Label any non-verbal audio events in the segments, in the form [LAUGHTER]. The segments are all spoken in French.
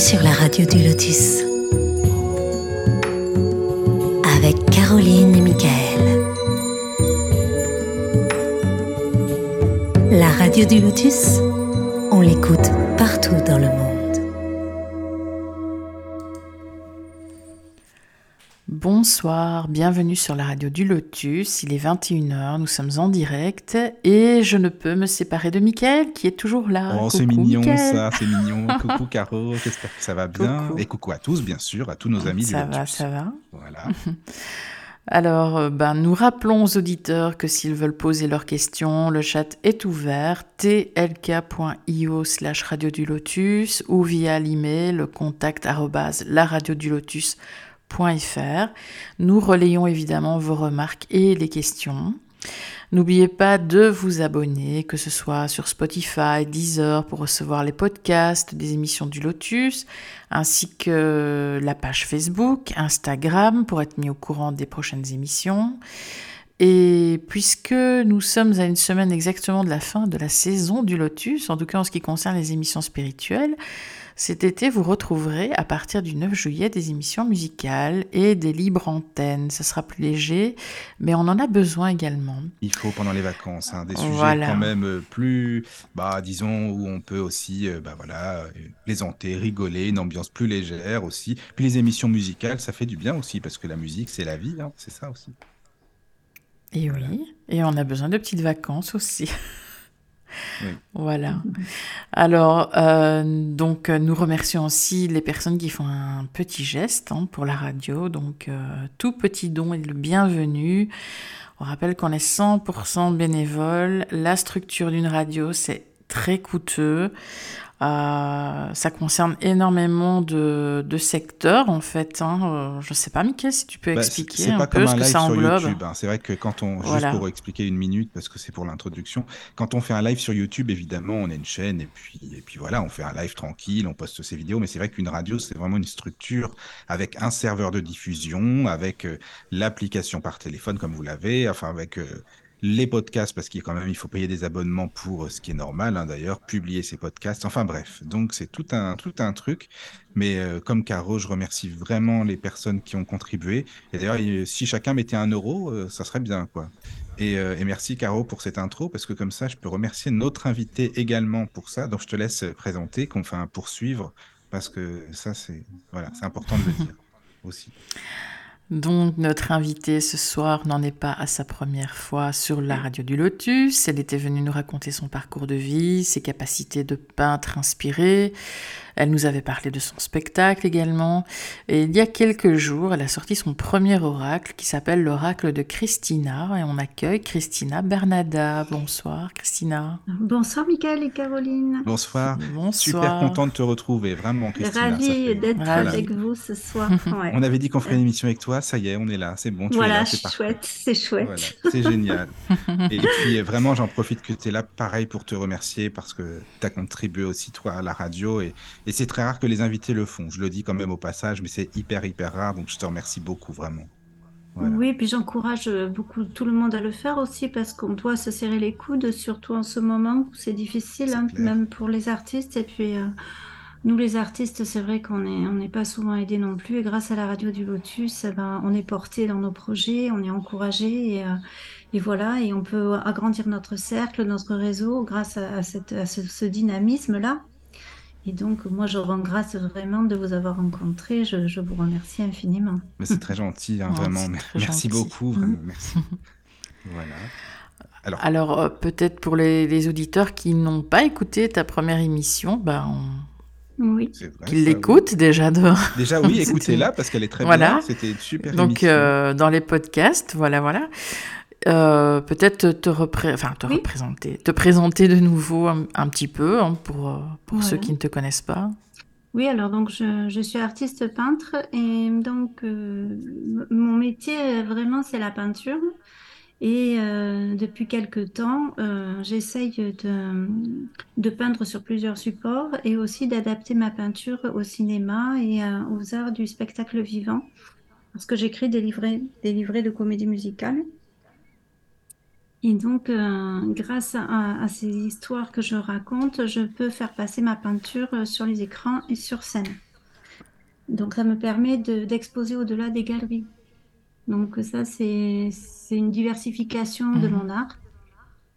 sur la radio du Lotus avec Caroline et Michael. La radio du Lotus, Bonsoir, bienvenue sur la radio du Lotus. Il est 21h, nous sommes en direct et je ne peux me séparer de Mickaël qui est toujours là. Oh, c'est mignon ça, c'est mignon. [LAUGHS] coucou Caro, j'espère que ça va bien. Et coucou à tous, bien sûr, à tous nos amis ça du Lotus. Ça va, ça va. Voilà. [LAUGHS] Alors, euh, ben, nous rappelons aux auditeurs que s'ils veulent poser leurs questions, le chat est ouvert tlk.io slash radio du lotus ou via l'email le contact arrobase la radio du lotus nous relayons évidemment vos remarques et les questions. N'oubliez pas de vous abonner, que ce soit sur Spotify, Deezer pour recevoir les podcasts des émissions du Lotus, ainsi que la page Facebook, Instagram pour être mis au courant des prochaines émissions. Et puisque nous sommes à une semaine exactement de la fin de la saison du Lotus, en tout cas en ce qui concerne les émissions spirituelles, cet été, vous retrouverez à partir du 9 juillet des émissions musicales et des libres antennes. Ce sera plus léger, mais on en a besoin également. Il faut pendant les vacances, hein, des sujets quand même euh, plus, bah, disons, où on peut aussi euh, bah, voilà, plaisanter, rigoler, une ambiance plus légère aussi. Puis les émissions musicales, ça fait du bien aussi, parce que la musique, c'est la vie, hein, c'est ça aussi. Et oui, et on a besoin de petites vacances aussi. [LAUGHS] Voilà. Alors, euh, donc, euh, nous remercions aussi les personnes qui font un petit geste hein, pour la radio. Donc, euh, tout petit don est le bienvenu. On rappelle qu'on est 100% bénévole. La structure d'une radio, c'est très coûteux. Euh, ça concerne énormément de, de, secteurs en fait. Hein. Euh, je ne sais pas, Mickaël, si tu peux bah, expliquer un peu ce que ça englobe. Hein. C'est vrai que quand on, juste pour expliquer une minute, parce que c'est pour l'introduction, quand on fait un live sur YouTube, évidemment, on a une chaîne et puis, et puis voilà, on fait un live tranquille, on poste ses vidéos. Mais c'est vrai qu'une radio, c'est vraiment une structure avec un serveur de diffusion, avec euh, l'application par téléphone comme vous l'avez, enfin avec les podcasts, parce qu'il quand même, il faut payer des abonnements pour euh, ce qui est normal, hein, d'ailleurs, publier ces podcasts. Enfin bref, donc c'est tout un, tout un truc. Mais euh, comme Caro, je remercie vraiment les personnes qui ont contribué. Et d'ailleurs, si chacun mettait un euro, euh, ça serait bien, quoi. Et, merci Caro pour cette intro, parce que comme ça, je peux remercier notre invité également pour ça. Donc je te laisse présenter, qu'on un poursuivre, parce que ça, c'est voilà, c'est important de le dire aussi. Donc notre invitée ce soir n'en est pas à sa première fois sur la radio du Lotus. Elle était venue nous raconter son parcours de vie, ses capacités de peintre inspirée, elle nous avait parlé de son spectacle également. Et il y a quelques jours, elle a sorti son premier oracle qui s'appelle l'oracle de Christina. Et on accueille Christina Bernada. Bonsoir Christina. Bonsoir Michael et Caroline. Bonsoir. Bonsoir. Super content de te retrouver, vraiment Christina. Ravie d'être avec vous ce soir. [LAUGHS] On avait dit qu'on ferait une émission avec toi, ça y est, on est là, c'est bon. Tu voilà, c'est chouette, c'est chouette. c'est génial. et puis vraiment, j'en profite que tu es là, pareil, pour te remercier parce que tu as contribué aussi toi à la radio et, et c'est très rare que les invités le font. Je le dis quand même au passage, mais c'est hyper, hyper rare. Donc je te remercie beaucoup, vraiment. Oui, puis j'encourage euh, beaucoup tout le monde à le faire aussi parce qu'on doit se serrer les coudes, surtout en ce moment où c'est difficile, hein, même pour les artistes. Et puis, euh, nous, les artistes, c'est vrai qu'on n'est on n'est pas souvent aidés non plus. Et grâce à la radio du Lotus, eh ben, on est porté dans nos projets, on est encouragé. Et, euh, et, voilà, et on peut agrandir notre cercle, notre réseau grâce à, cette, à ce dynamisme-là. Et donc, moi, je rends grâce vraiment de vous avoir rencontré. Je, vous remercie infiniment. Mais c'est très gentil, hein, [LAUGHS] vraiment. Merci beaucoup. Mmh. Merci. [LAUGHS] voilà. Alors, Alors euh, peut-être pour les, auditeurs qui n'ont pas écouté ta première émission, ben Oui. Qu'ils l'écoutent déjà. De... Déjà, [LAUGHS] oui, écoutez-la parce qu'elle est très voilà. bien. C'était une super Donc, euh, dans les podcasts, voilà, voilà. Euh, peut-être te, enfin, te représenter, te présenter de nouveau un, petit peu hein, pour, euh, pour ceux qui ne te connaissent pas. Oui, alors donc je, je suis artiste peintre et donc euh, mon métier vraiment c'est la peinture. Et depuis quelque temps, j'essaye de, peindre sur plusieurs supports et aussi d'adapter ma peinture au cinéma et aux arts du spectacle vivant. Parce que j'écris des livrets, des livrets de comédie musicale. Et donc, euh, grâce à, ces histoires que je raconte, je peux faire passer ma peinture euh, sur les écrans et sur scène. Donc ça me permet d'exposer au-delà des galeries. Donc ça, c'est une diversification de mhm. mon art.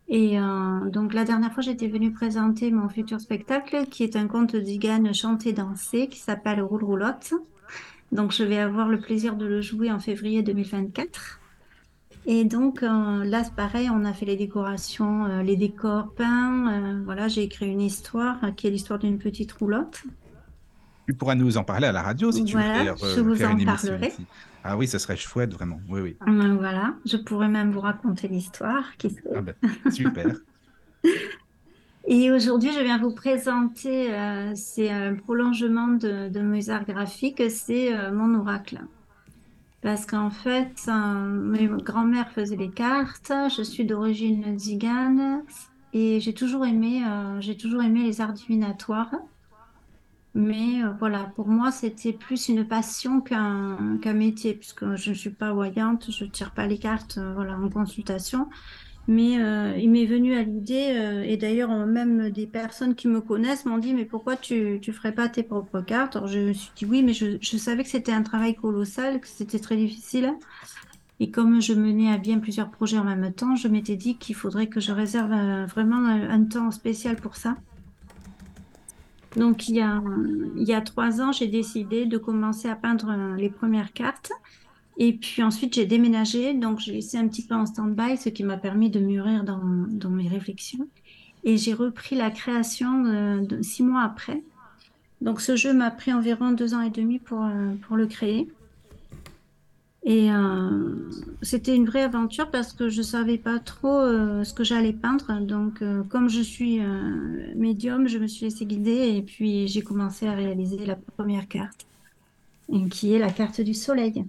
Et euh, donc la dernière fois, j'étais venue présenter mon futur spectacle, qui est un conte d'Igane chanté-dansé, qui s'appelle Roule Roulotte. Donc je vais avoir le plaisir de le jouer en février 2024. Et donc euh, là, c'est pareil, on a fait les décorations, euh, les décors peints. voilà, j'ai écrit une histoire qui est l'histoire d'une petite roulotte. Tu pourras nous en parler à la radio si tu veux faire, je vous en parlerai. Ah oui, ce serait chouette, vraiment. Oui, oui. Voilà, je pourrais même vous raconter l'histoire. Qui ah ben, super. [LAUGHS] Et aujourd'hui, je viens vous présenter, euh, c'est un prolongement de, de mes arts graphiques, c'est euh, mon oracle. Parce qu'en fait, euh, mes grand-mère faisait les cartes, je suis d'origine zigane et j'ai toujours aimé, j'ai toujours aimé les arts divinatoires. Mais euh, voilà, pour moi, c'était plus une passion qu'un métier, puisque je ne suis pas voyante, je ne tire pas les cartes euh, voilà, en consultation. Mais euh, il m'est venu à l'idée, et d'ailleurs même des personnes qui me connaissent m'ont dit, mais pourquoi tu ne ferais pas tes propres cartes? Alors je me suis dit oui, mais je savais que c'était un travail colossal, que c'était très difficile. Et comme je menais à bien plusieurs projets en même temps, je m'étais dit qu'il faudrait que je réserve vraiment un temps spécial pour ça. Donc, il y a, il y a trois ans, j'ai décidé de commencer à peindre euh, les premières cartes. Et puis ensuite, j'ai déménagé. Donc, j'ai laissé un petit peu en stand-by, ce qui m'a permis de mûrir dans, dans mes réflexions. Et j'ai repris la création euh, six mois après. Donc, ce jeu m'a pris environ deux ans et demi pour, euh, pour le créer. Et euh, c'était une vraie aventure parce que je savais pas trop euh, ce que j'allais peindre. Donc, euh, comme je suis médium, je me suis laissée guider et puis j'ai commencé à réaliser la première carte, qui est la carte du soleil.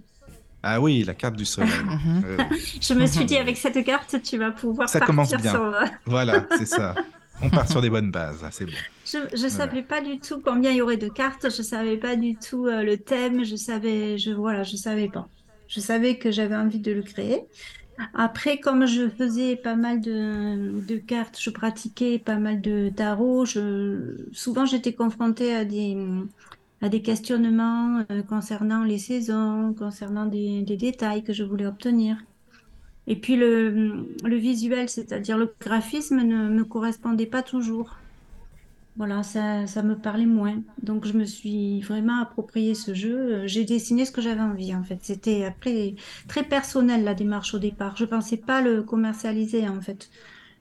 Ah oui, la carte du soleil. [LAUGHS] je me suis dit, avec cette carte, tu vas pouvoir ça commence bien. [LAUGHS] Voilà, c'est ça. On part sur des bonnes bases, c'est bon. Je ne savais pas du tout combien il y aurait de cartes, je savais pas du tout le thème, je savais, je voilà, je savais pas. Je savais que j'avais envie de le créer. Après, comme je faisais pas mal de, cartes, je pratiquais pas mal de tarot, souvent j'étais confrontée à des, questionnements euh, concernant les saisons, concernant des, détails que je voulais obtenir. Et puis le visuel, c'est-à-dire le graphisme, ne me correspondait pas toujours. Voilà, ça, ça me parlait moins. Donc, je me suis vraiment approprié ce jeu. J'ai dessiné ce que j'avais envie, en fait. C'était après très personnel, la démarche au départ. Je pensais pas le commercialiser, en fait.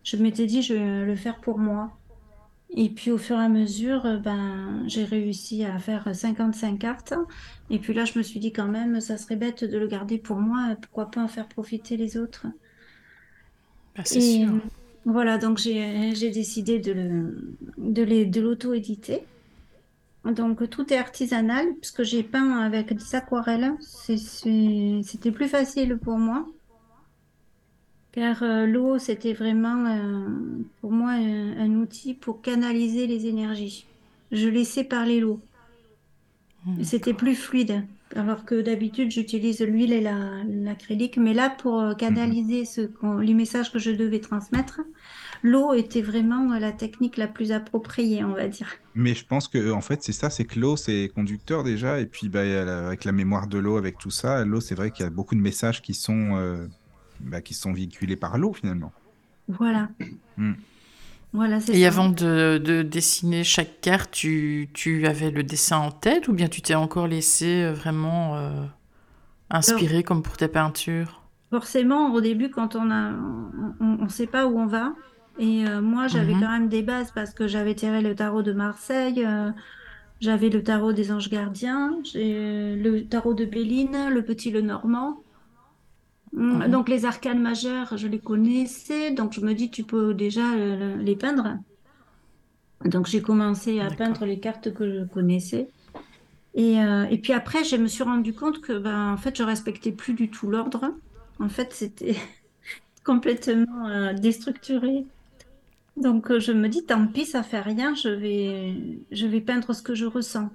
Je m'étais dit, je vais le faire pour moi. Et puis, au fur et à mesure, ben, j'ai réussi à faire 55 cartes. Et puis là, je me suis dit quand même, ça serait bête de le garder pour moi. Pourquoi pas en faire profiter les autres? Ben, c'est sûr. Voilà, donc j'ai décidé de, de l'auto-éditer. Donc tout est artisanal, puisque j'ai peint avec des aquarelles. C'était plus facile pour moi. Car euh, l'eau, c'était vraiment euh, pour moi un, outil pour canaliser les énergies. Je laissais parler l'eau. Mmh. C'était plus fluide. Alors que d'habitude, j'utilise l'huile et l'acrylique. mais là, pour euh, canaliser ce, les messages que je devais transmettre, l'eau était vraiment la technique la plus appropriée, on va dire. Mais je pense que en fait, c'est ça, c'est que l'eau, c'est conducteur déjà, et puis bah, avec la mémoire de l'eau, avec tout ça, l'eau, c'est vrai qu'il y a beaucoup de messages qui sont, euh, bah, qui sont véhiculés par l'eau finalement. Voilà. Hmm. Voilà, et avant de, dessiner chaque carte, tu, avais le dessin en tête ou bien tu t'es encore laissé euh, vraiment euh, inspiré comme pour tes peintures Forcément, au début, quand on a, on ne sait pas où on va, et euh, moi, j'avais mhm. quand même des bases parce que j'avais tiré le tarot de Marseille, euh, j'avais le tarot des anges gardiens, j'ai le tarot de Béline, le petit le normand. Mm, mhm. Donc les arcanes majeures, je les connaissais, donc je me dis tu peux déjà euh, les peindre. Donc j'ai commencé à peindre les cartes que je connaissais. Et, et, puis après, je me suis rendu compte que ben, en fait, je respectais plus du tout l'ordre. En fait, c'était [LAUGHS] complètement déstructuré. Donc euh, je me dis, tant pis, ça fait rien, je vais, je vais peindre ce que je ressens.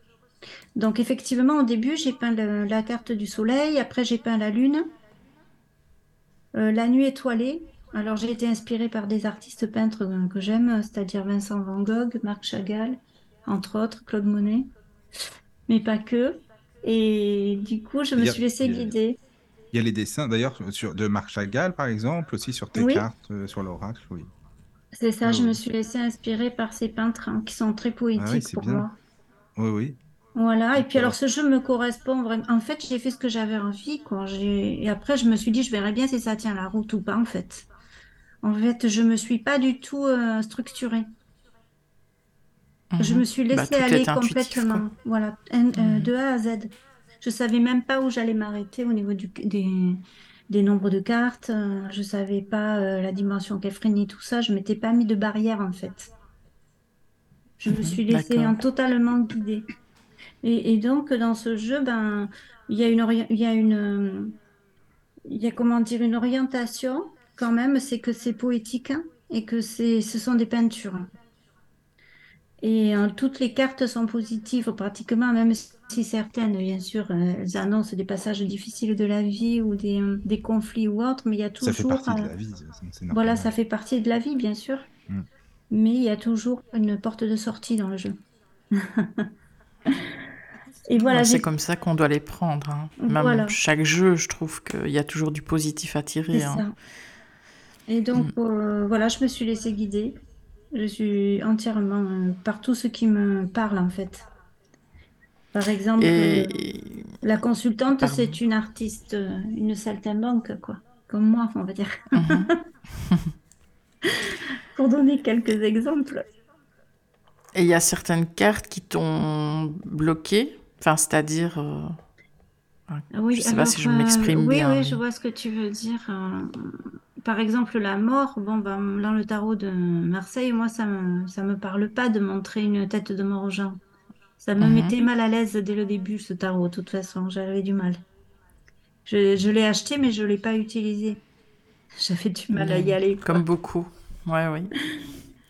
Donc effectivement, au début, j'ai peint la carte du soleil, après j'ai peint la lune, euh, la nuit étoilée. Alors j'ai été inspirée par des artistes peintres que j'aime, c'est-à-dire Vincent Van Gogh, Marc Chagall, entre autres, Claude Monet, mais pas que. Et du coup, je me suis laissée guider. Il y a les dessins, d'ailleurs, de Marc Chagall, par exemple, aussi sur tes cartes, euh, sur l'oracle, oui. C'est ça, je me suis laissée inspirer par ces peintres hein, qui sont très ah poétiques pour moi. Oui, oui. Voilà, et puis alors ce jeu me correspond vraiment. En fait, j'ai fait ce que j'avais envie, quoi. Et après, je me suis dit, je verrai bien si ça tient la route ou pas, en fait. En fait, je me suis pas du tout euh, structurée. Je mhm. me suis bah, laissée aller complètement. Voilà, euh, mhm. de A à Z. Je savais même pas où j'allais m'arrêter au niveau du, des, nombres de cartes. Je savais pas euh, la dimension qu'elle ferait ni tout ça. Je m'étais pas mis de barrière en fait. Je me mhm. suis laissée totalement guidée. Et, donc dans ce jeu, ben il y a une il y a une il y a comment dire une orientation quand même. C'est que c'est poétique hein, et que c'est ce sont des peintures. Et euh, toutes les cartes sont positives pratiquement, même si certaines, bien sûr, euh, elles annoncent des passages difficiles de la vie ou des, euh, des conflits ou autres, mais il y a toujours... Ça fait partie de la vie. Voilà, ça fait partie de la vie, bien sûr. Mm. Mais il y a toujours une porte de sortie dans le jeu. [LAUGHS] Et voilà, c'est comme ça qu'on doit les prendre. Hein. Même chaque jeu, je trouve qu'il y a toujours du positif à tirer. Hein. Et donc, mm. voilà, je me suis laissée guider. Je suis entièrement euh, par tout ce qui me parle en fait. Par exemple, euh, la consultante, c'est une artiste, euh, une saltimbanque, quoi. Comme moi, on va dire. Mhm. [LAUGHS] Pour donner quelques exemples. Et il y a certaines cartes qui t'ont bloqué, enfin, c'est-à-dire. Oui, je ne sais pas si je m'exprime bien. Oui, oui, je vois ce que tu veux dire par exemple, la mort, bon, ben, dans le tarot de Marseille, moi, ça me, ça me parle pas de montrer une tête de mort aux gens. Ça me mhm. mettait mal à l'aise dès le début, ce tarot, de toute façon. J'avais du mal. Je, l'ai acheté, mais je ne l'ai pas utilisé. [LAUGHS] J'avais du mal à y aller. Comme beaucoup. Ouais, oui.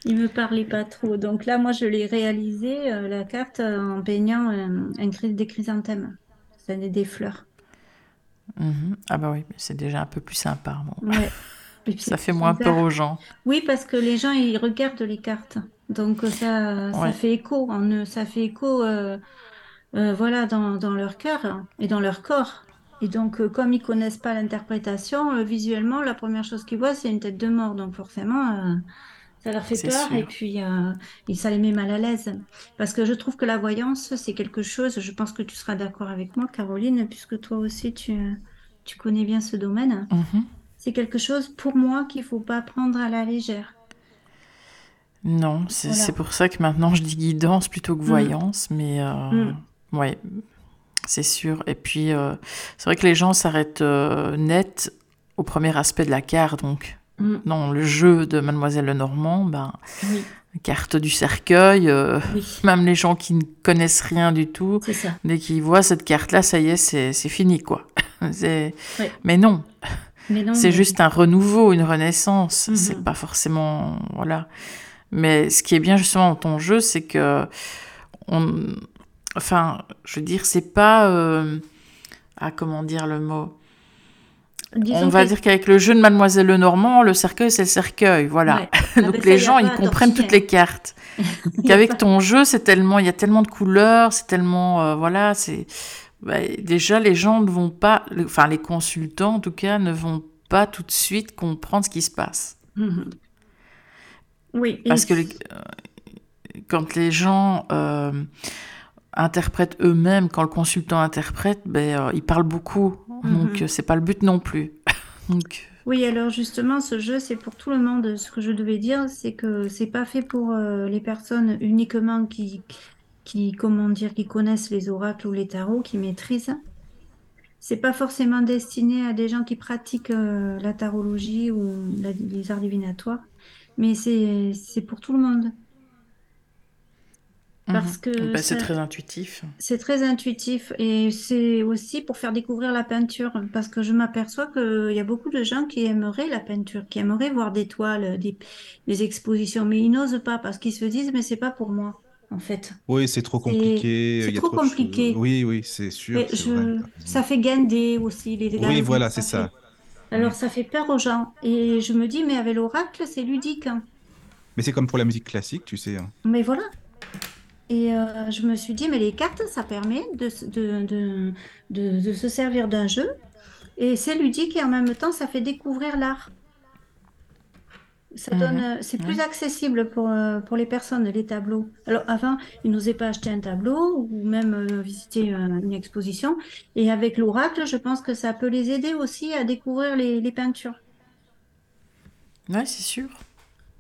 Il me parlait pas trop. Donc là, moi, je l'ai réalisé, euh, la carte, en peignant un, un des chrysanthèmes. Ça des fleurs. Mhm. Ah bah oui, c'est déjà un peu plus sympa. Ouais. [LAUGHS] ça fait moins peur aux gens. Oui, parce que les gens, ils regardent les cartes. Donc ça, ça fait écho. Ça fait écho euh, euh, voilà, dans, dans, leur cœur et dans leur corps. Et donc, euh, comme ils connaissent pas l'interprétation, visuellement, la première chose qu'ils voient, c'est une tête de mort. Donc forcément, ça leur fait peur et puis et ça les met mal à l'aise. Parce que je trouve que la voyance, c'est quelque chose, je pense que tu seras d'accord avec moi, Caroline, puisque toi aussi, tu, tu connais bien ce domaine. Mhm c'est quelque chose pour moi qu'il faut pas prendre à la légère. Non, c'est pour ça que maintenant je dis guidance plutôt que mm. voyance, mais euh, mm. ouais, c'est sûr. Et puis euh, c'est vrai que les gens s'arrêtent euh, net au premier aspect de la carte, donc mm. non, le jeu de Mademoiselle Lenormand, ben, carte du cercueil, même les gens qui ne connaissent rien du tout, dès qu'ils voient cette carte-là, ça y est, c'est fini quoi. [LAUGHS] Mais non, c'est juste un renouveau, une renaissance. Mhm. C'est pas forcément. Voilà. Mais ce qui est bien justement dans ton jeu, c'est que. On... Enfin, je veux dire, c'est pas. Euh... Ah, comment dire le mot? On va dire qu'avec le jeu de Mademoiselle Lenormand, le cercueil, c'est le cercueil, voilà. [LAUGHS] Ah, Donc les gens, ils comprennent toutes les cartes. [LAUGHS] Qu'avec ton jeu, c'est tellement, il y a tellement de couleurs, c'est tellement, euh, voilà, c'est, bah, déjà, les gens ne vont pas, enfin les consultants en tout cas, ne vont pas tout de suite comprendre ce qui se passe. Mhm. Oui. Parce que euh, quand les gens euh, interprètent eux-mêmes, quand le consultant interprète, ben, euh, il parle beaucoup. Mhm. Donc, c'est pas le but non plus. [LAUGHS] donc, oui, alors justement, ce jeu, c'est pour tout le monde. Ce que je devais dire, c'est que c'est pas fait pour les personnes uniquement qui, qui, comment dire, qui connaissent les oracles ou les tarots, qui maîtrisent. C'est pas forcément destiné à des gens qui pratiquent euh, la tarologie ou les arts divinatoires, mais c'est pour tout le monde. Parce mhm. que bah, c'est très intuitif. C'est très intuitif et c'est aussi pour faire découvrir la peinture parce que je m'aperçois qu'il y a beaucoup de gens qui aimeraient la peinture, qui aimeraient voir des toiles, des, des expositions, mais ils n'osent pas parce qu'ils se disent mais c'est pas pour moi en fait. Oui, c'est trop compliqué. C'est trop, compliqué. Oui, oui, c'est sûr. Ça fait gander aussi les Oui, voilà, c'est ça. Alors, ça fait peur aux gens. Et je me dis, mais avec l'oracle, c'est ludique. Hein. Mais c'est comme pour la musique classique, tu sais. Hein. Mais voilà. Et je me suis dit, mais les cartes, ça permet de, de, de se servir d'un jeu. Et c'est ludique et en même temps, ça fait découvrir l'art. Ça donne, mhm. euh, c'est plus accessible pour, euh, pour les personnes, les tableaux. Alors avant, ils n'osaient pas acheter un tableau ou même euh, visiter une exposition. Et avec l'oracle, je pense que ça peut les aider aussi à découvrir les, les peintures. Ouais, c'est sûr.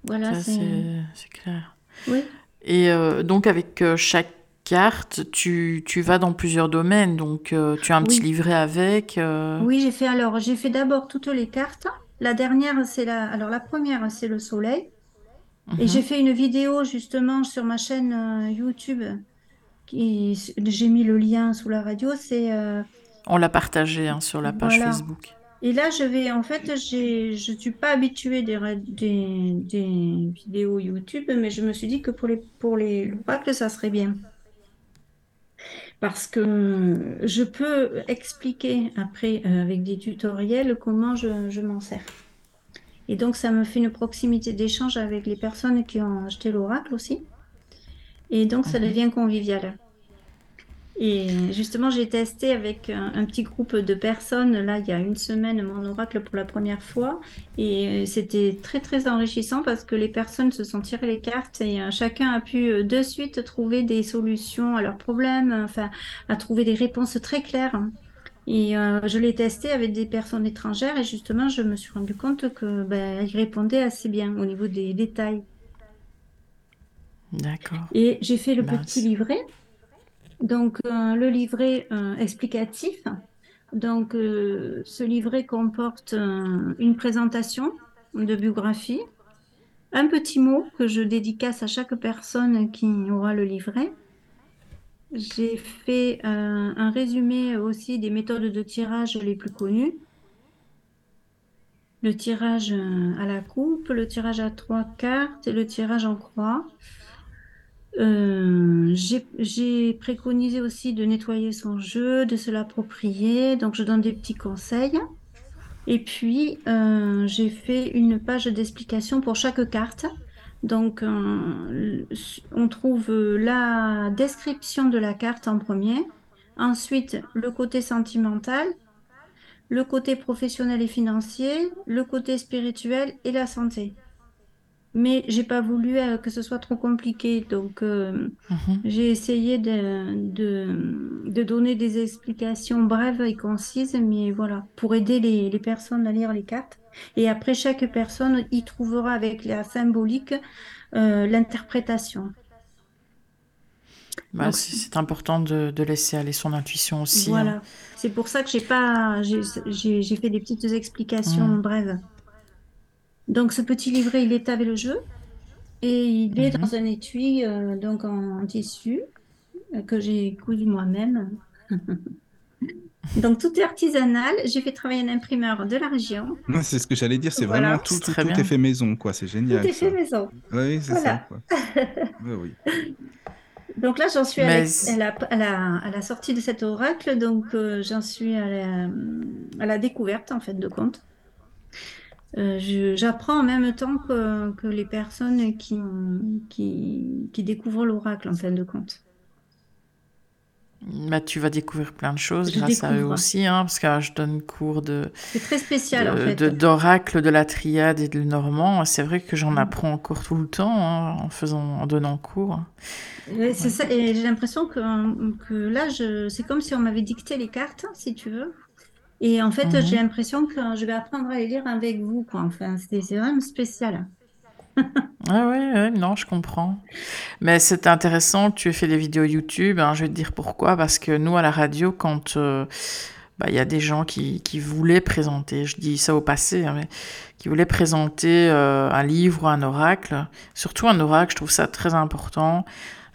Voilà, c'est clair. Oui. Et donc avec chaque carte, tu, tu, vas dans plusieurs domaines. Donc tu as un petit livret avec. Oui, j'ai fait alors, j'ai fait d'abord toutes les cartes. La dernière, c'est la. Alors, la première, c'est le soleil. Et mhm. j'ai fait une vidéo justement sur ma chaîne euh, YouTube. Qui... J'ai mis le lien sous la radio. C'est. Euh, On l'a partagé hein, sur la page Facebook. Et là, je vais. En fait, je ne suis pas habituée des, des, des, vidéos YouTube, mais je me suis dit que pour les, pour les que ça serait bien. Parce que je peux expliquer après euh, avec des tutoriels comment je, je m'en sers. Et donc, ça me fait une proximité d'échange avec les personnes qui ont acheté l'oracle aussi. Et donc, ça mhm. devient convivial. Et justement, j'ai testé avec un, petit groupe de personnes, là, il y a une semaine, mon oracle pour la première fois. Et c'était très, très enrichissant parce que les personnes se sont tirées les cartes et euh, chacun a pu euh, de suite trouver des solutions à leurs problèmes, enfin, à trouver des réponses très claires. Et euh, je l'ai testé avec des personnes étrangères et justement, je me suis rendu compte que ben, répondaient assez bien au niveau des détails. D'accord. Et j'ai fait le petit livret donc, euh, le livret euh, explicatif. Donc, euh, ce livret comporte une présentation de biographie, un petit mot que je dédicace à chaque personne qui aura le livret. J'ai fait un résumé aussi des méthodes de tirage les plus connues. Le tirage à la coupe, le tirage à trois cartes et le tirage en croix. Euh, j'ai préconisé aussi de nettoyer son jeu, de se l'approprier. Donc, je donne des petits conseils. Et puis, euh, j'ai fait une page d'explication pour chaque carte. Donc, euh, on trouve la description de la carte en premier. Ensuite, le côté sentimental, le côté professionnel et financier, le côté spirituel et la santé mais j'ai pas voulu euh, que ce soit trop compliqué. Donc, euh, mhm. j'ai essayé de, de, donner des explications brèves et concises, mais voilà, pour aider les, les, personnes à lire les cartes. Et après, chaque personne y trouvera avec la symbolique euh, l'interprétation. Bah, c'est important de, de, laisser aller son intuition aussi. Voilà, hein. c'est pour ça que j'ai pas, j'ai fait des petites explications mhm. brèves. Donc ce petit livret, il est avec le jeu et il est mhm. dans un étui euh, donc en, tissu euh, que j'ai cousu moi-même. [LAUGHS] donc tout est artisanal. J'ai fait travailler un imprimeur de la région. C'est ce que j'allais dire. C'est vraiment tout, tout, est fait maison, quoi. C'est génial. Tout est fait maison. Oui, c'est ça. [LAUGHS] oui. Donc là, j'en suis à, la, sortie de cet oracle. Donc euh, j'en suis à la, à la découverte en fait de compte. Euh, j'apprends en même temps que, que les personnes qui, qui, qui découvrent l'oracle en fin de compte. Bah, tu vas découvrir plein de choses grâce à eux aussi, hein, parce que je donne cours de. C'est très spécial en fait. D'oracle, de, la triade et de normand. C'est vrai que j'en mm. apprends encore tout le temps hein, en faisant, en donnant cours. C'est ça, et j'ai l'impression que, que là, c'est comme si on m'avait dicté les cartes, si tu veux. Et en fait, mhm. j'ai l'impression que je vais apprendre à les lire avec vous. Quoi. Enfin, c'est vraiment spécial. ah oui, non, je comprends. Mais c'est intéressant tu fait des vidéos YouTube. Hein, je vais te dire pourquoi. Parce que nous, à la radio, quand euh, bah, il y a des gens qui, qui, voulaient présenter, je dis ça au passé, hein, mais qui voulaient présenter euh, un livre ou un oracle, surtout un oracle, je trouve ça très important.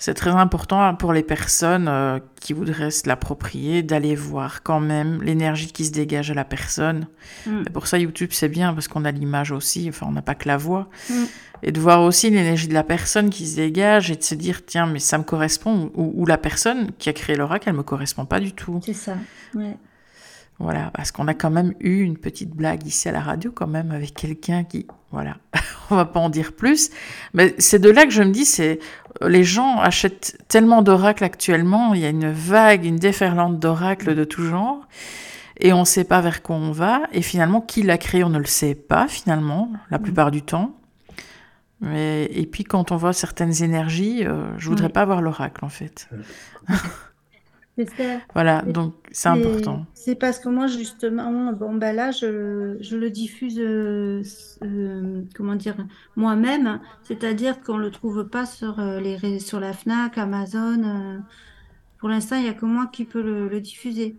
C'est très important pour les personnes euh, qui voudraient se l'approprier d'aller voir quand même l'énergie qui se dégage à la personne. Mm. pour ça, YouTube, c'est bien parce qu'on a l'image aussi, enfin, on n'a pas que la voix. Mm. Et de voir aussi l'énergie de la personne qui se dégage et de se dire, tiens, mais ça me correspond. Ou, la personne qui a créé l'oracle, elle me correspond pas du tout. C'est ça, ouais. Voilà, parce qu'on a quand même eu une petite blague ici à la radio, quand même, avec quelqu'un qui. Voilà, [LAUGHS] on va pas en dire plus. Mais c'est de là que je me dis, c'est les gens achètent tellement d'oracles actuellement, il y a une vague, une déferlante d'oracles de tout genre, et on ne sait pas vers quoi on va, et finalement, qui l'a créé, on ne le sait pas, finalement, la mm. plupart du temps. Mais, et puis, quand on voit certaines énergies, euh, je voudrais pas voir l'oracle, en fait. [LAUGHS] Voilà, donc c'est important. C'est parce que moi, justement, bon, ben là, je, je le diffuse, euh, euh, comment dire, moi-même, c'est-à-dire qu'on ne le trouve pas sur, euh, les, sur la FNAC, Amazon. pour l'instant, il n'y a que moi qui peux le, diffuser.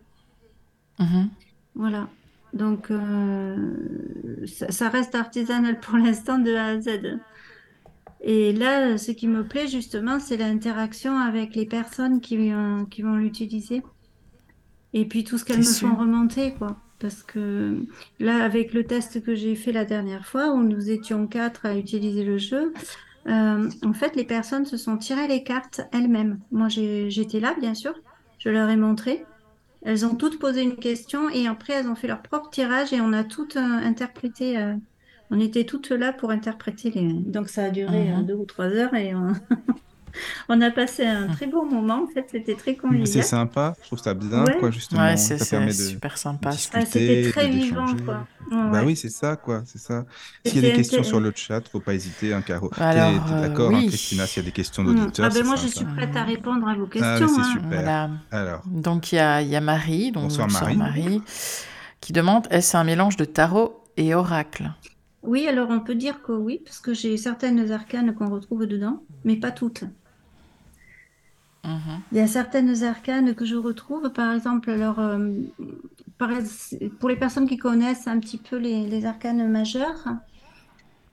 Mhm. Voilà. Donc, ça, ça, reste artisanal pour l'instant de A à Z. Et là, ce qui me plaît justement, c'est l'interaction avec les personnes qui, qui vont l'utiliser. Et puis tout ce qu'elles me font remonter, quoi. Parce que là, avec le test que j'ai fait la dernière fois, où nous étions quatre à utiliser le jeu, euh, en fait, les personnes se sont tirées les cartes elles-mêmes. Moi, j'étais là, bien sûr. Je leur ai montré. Elles ont toutes posé une question et après, elles ont fait leur propre tirage et on a toutes euh, interprété euh, on était toutes là pour interpréter les. Donc ça a duré mhm. deux ou trois heures et on... [LAUGHS] a passé un très beau moment. En fait, c'était très convivial. C'est sympa, je trouve ça bien, quoi, justement. Ouais, c'est super sympa. Ah, c'était très vivant, quoi. bah oui, c'est ça, quoi, c'est ça. S'il y a des questions sur le chat, faut pas hésiter, hein, Caro. Alors, es, d'accord, hein, Christina, s'il y a des questions d'auditeurs. Ah ben moi, je suis prête à répondre à vos questions. Ah, c'est hein. super. Alors. Donc il y a, y a, Marie, donc bonsoir, Marie. Marie, qui demande est-ce un mélange de tarot et oracle? Oui, alors on peut dire que oui, parce que j'ai certaines arcanes qu'on retrouve dedans, mais pas toutes. Mhm. Il y a certaines arcanes que je retrouve, par exemple, alors, euh, pour les personnes qui connaissent un petit peu les, arcanes majeures,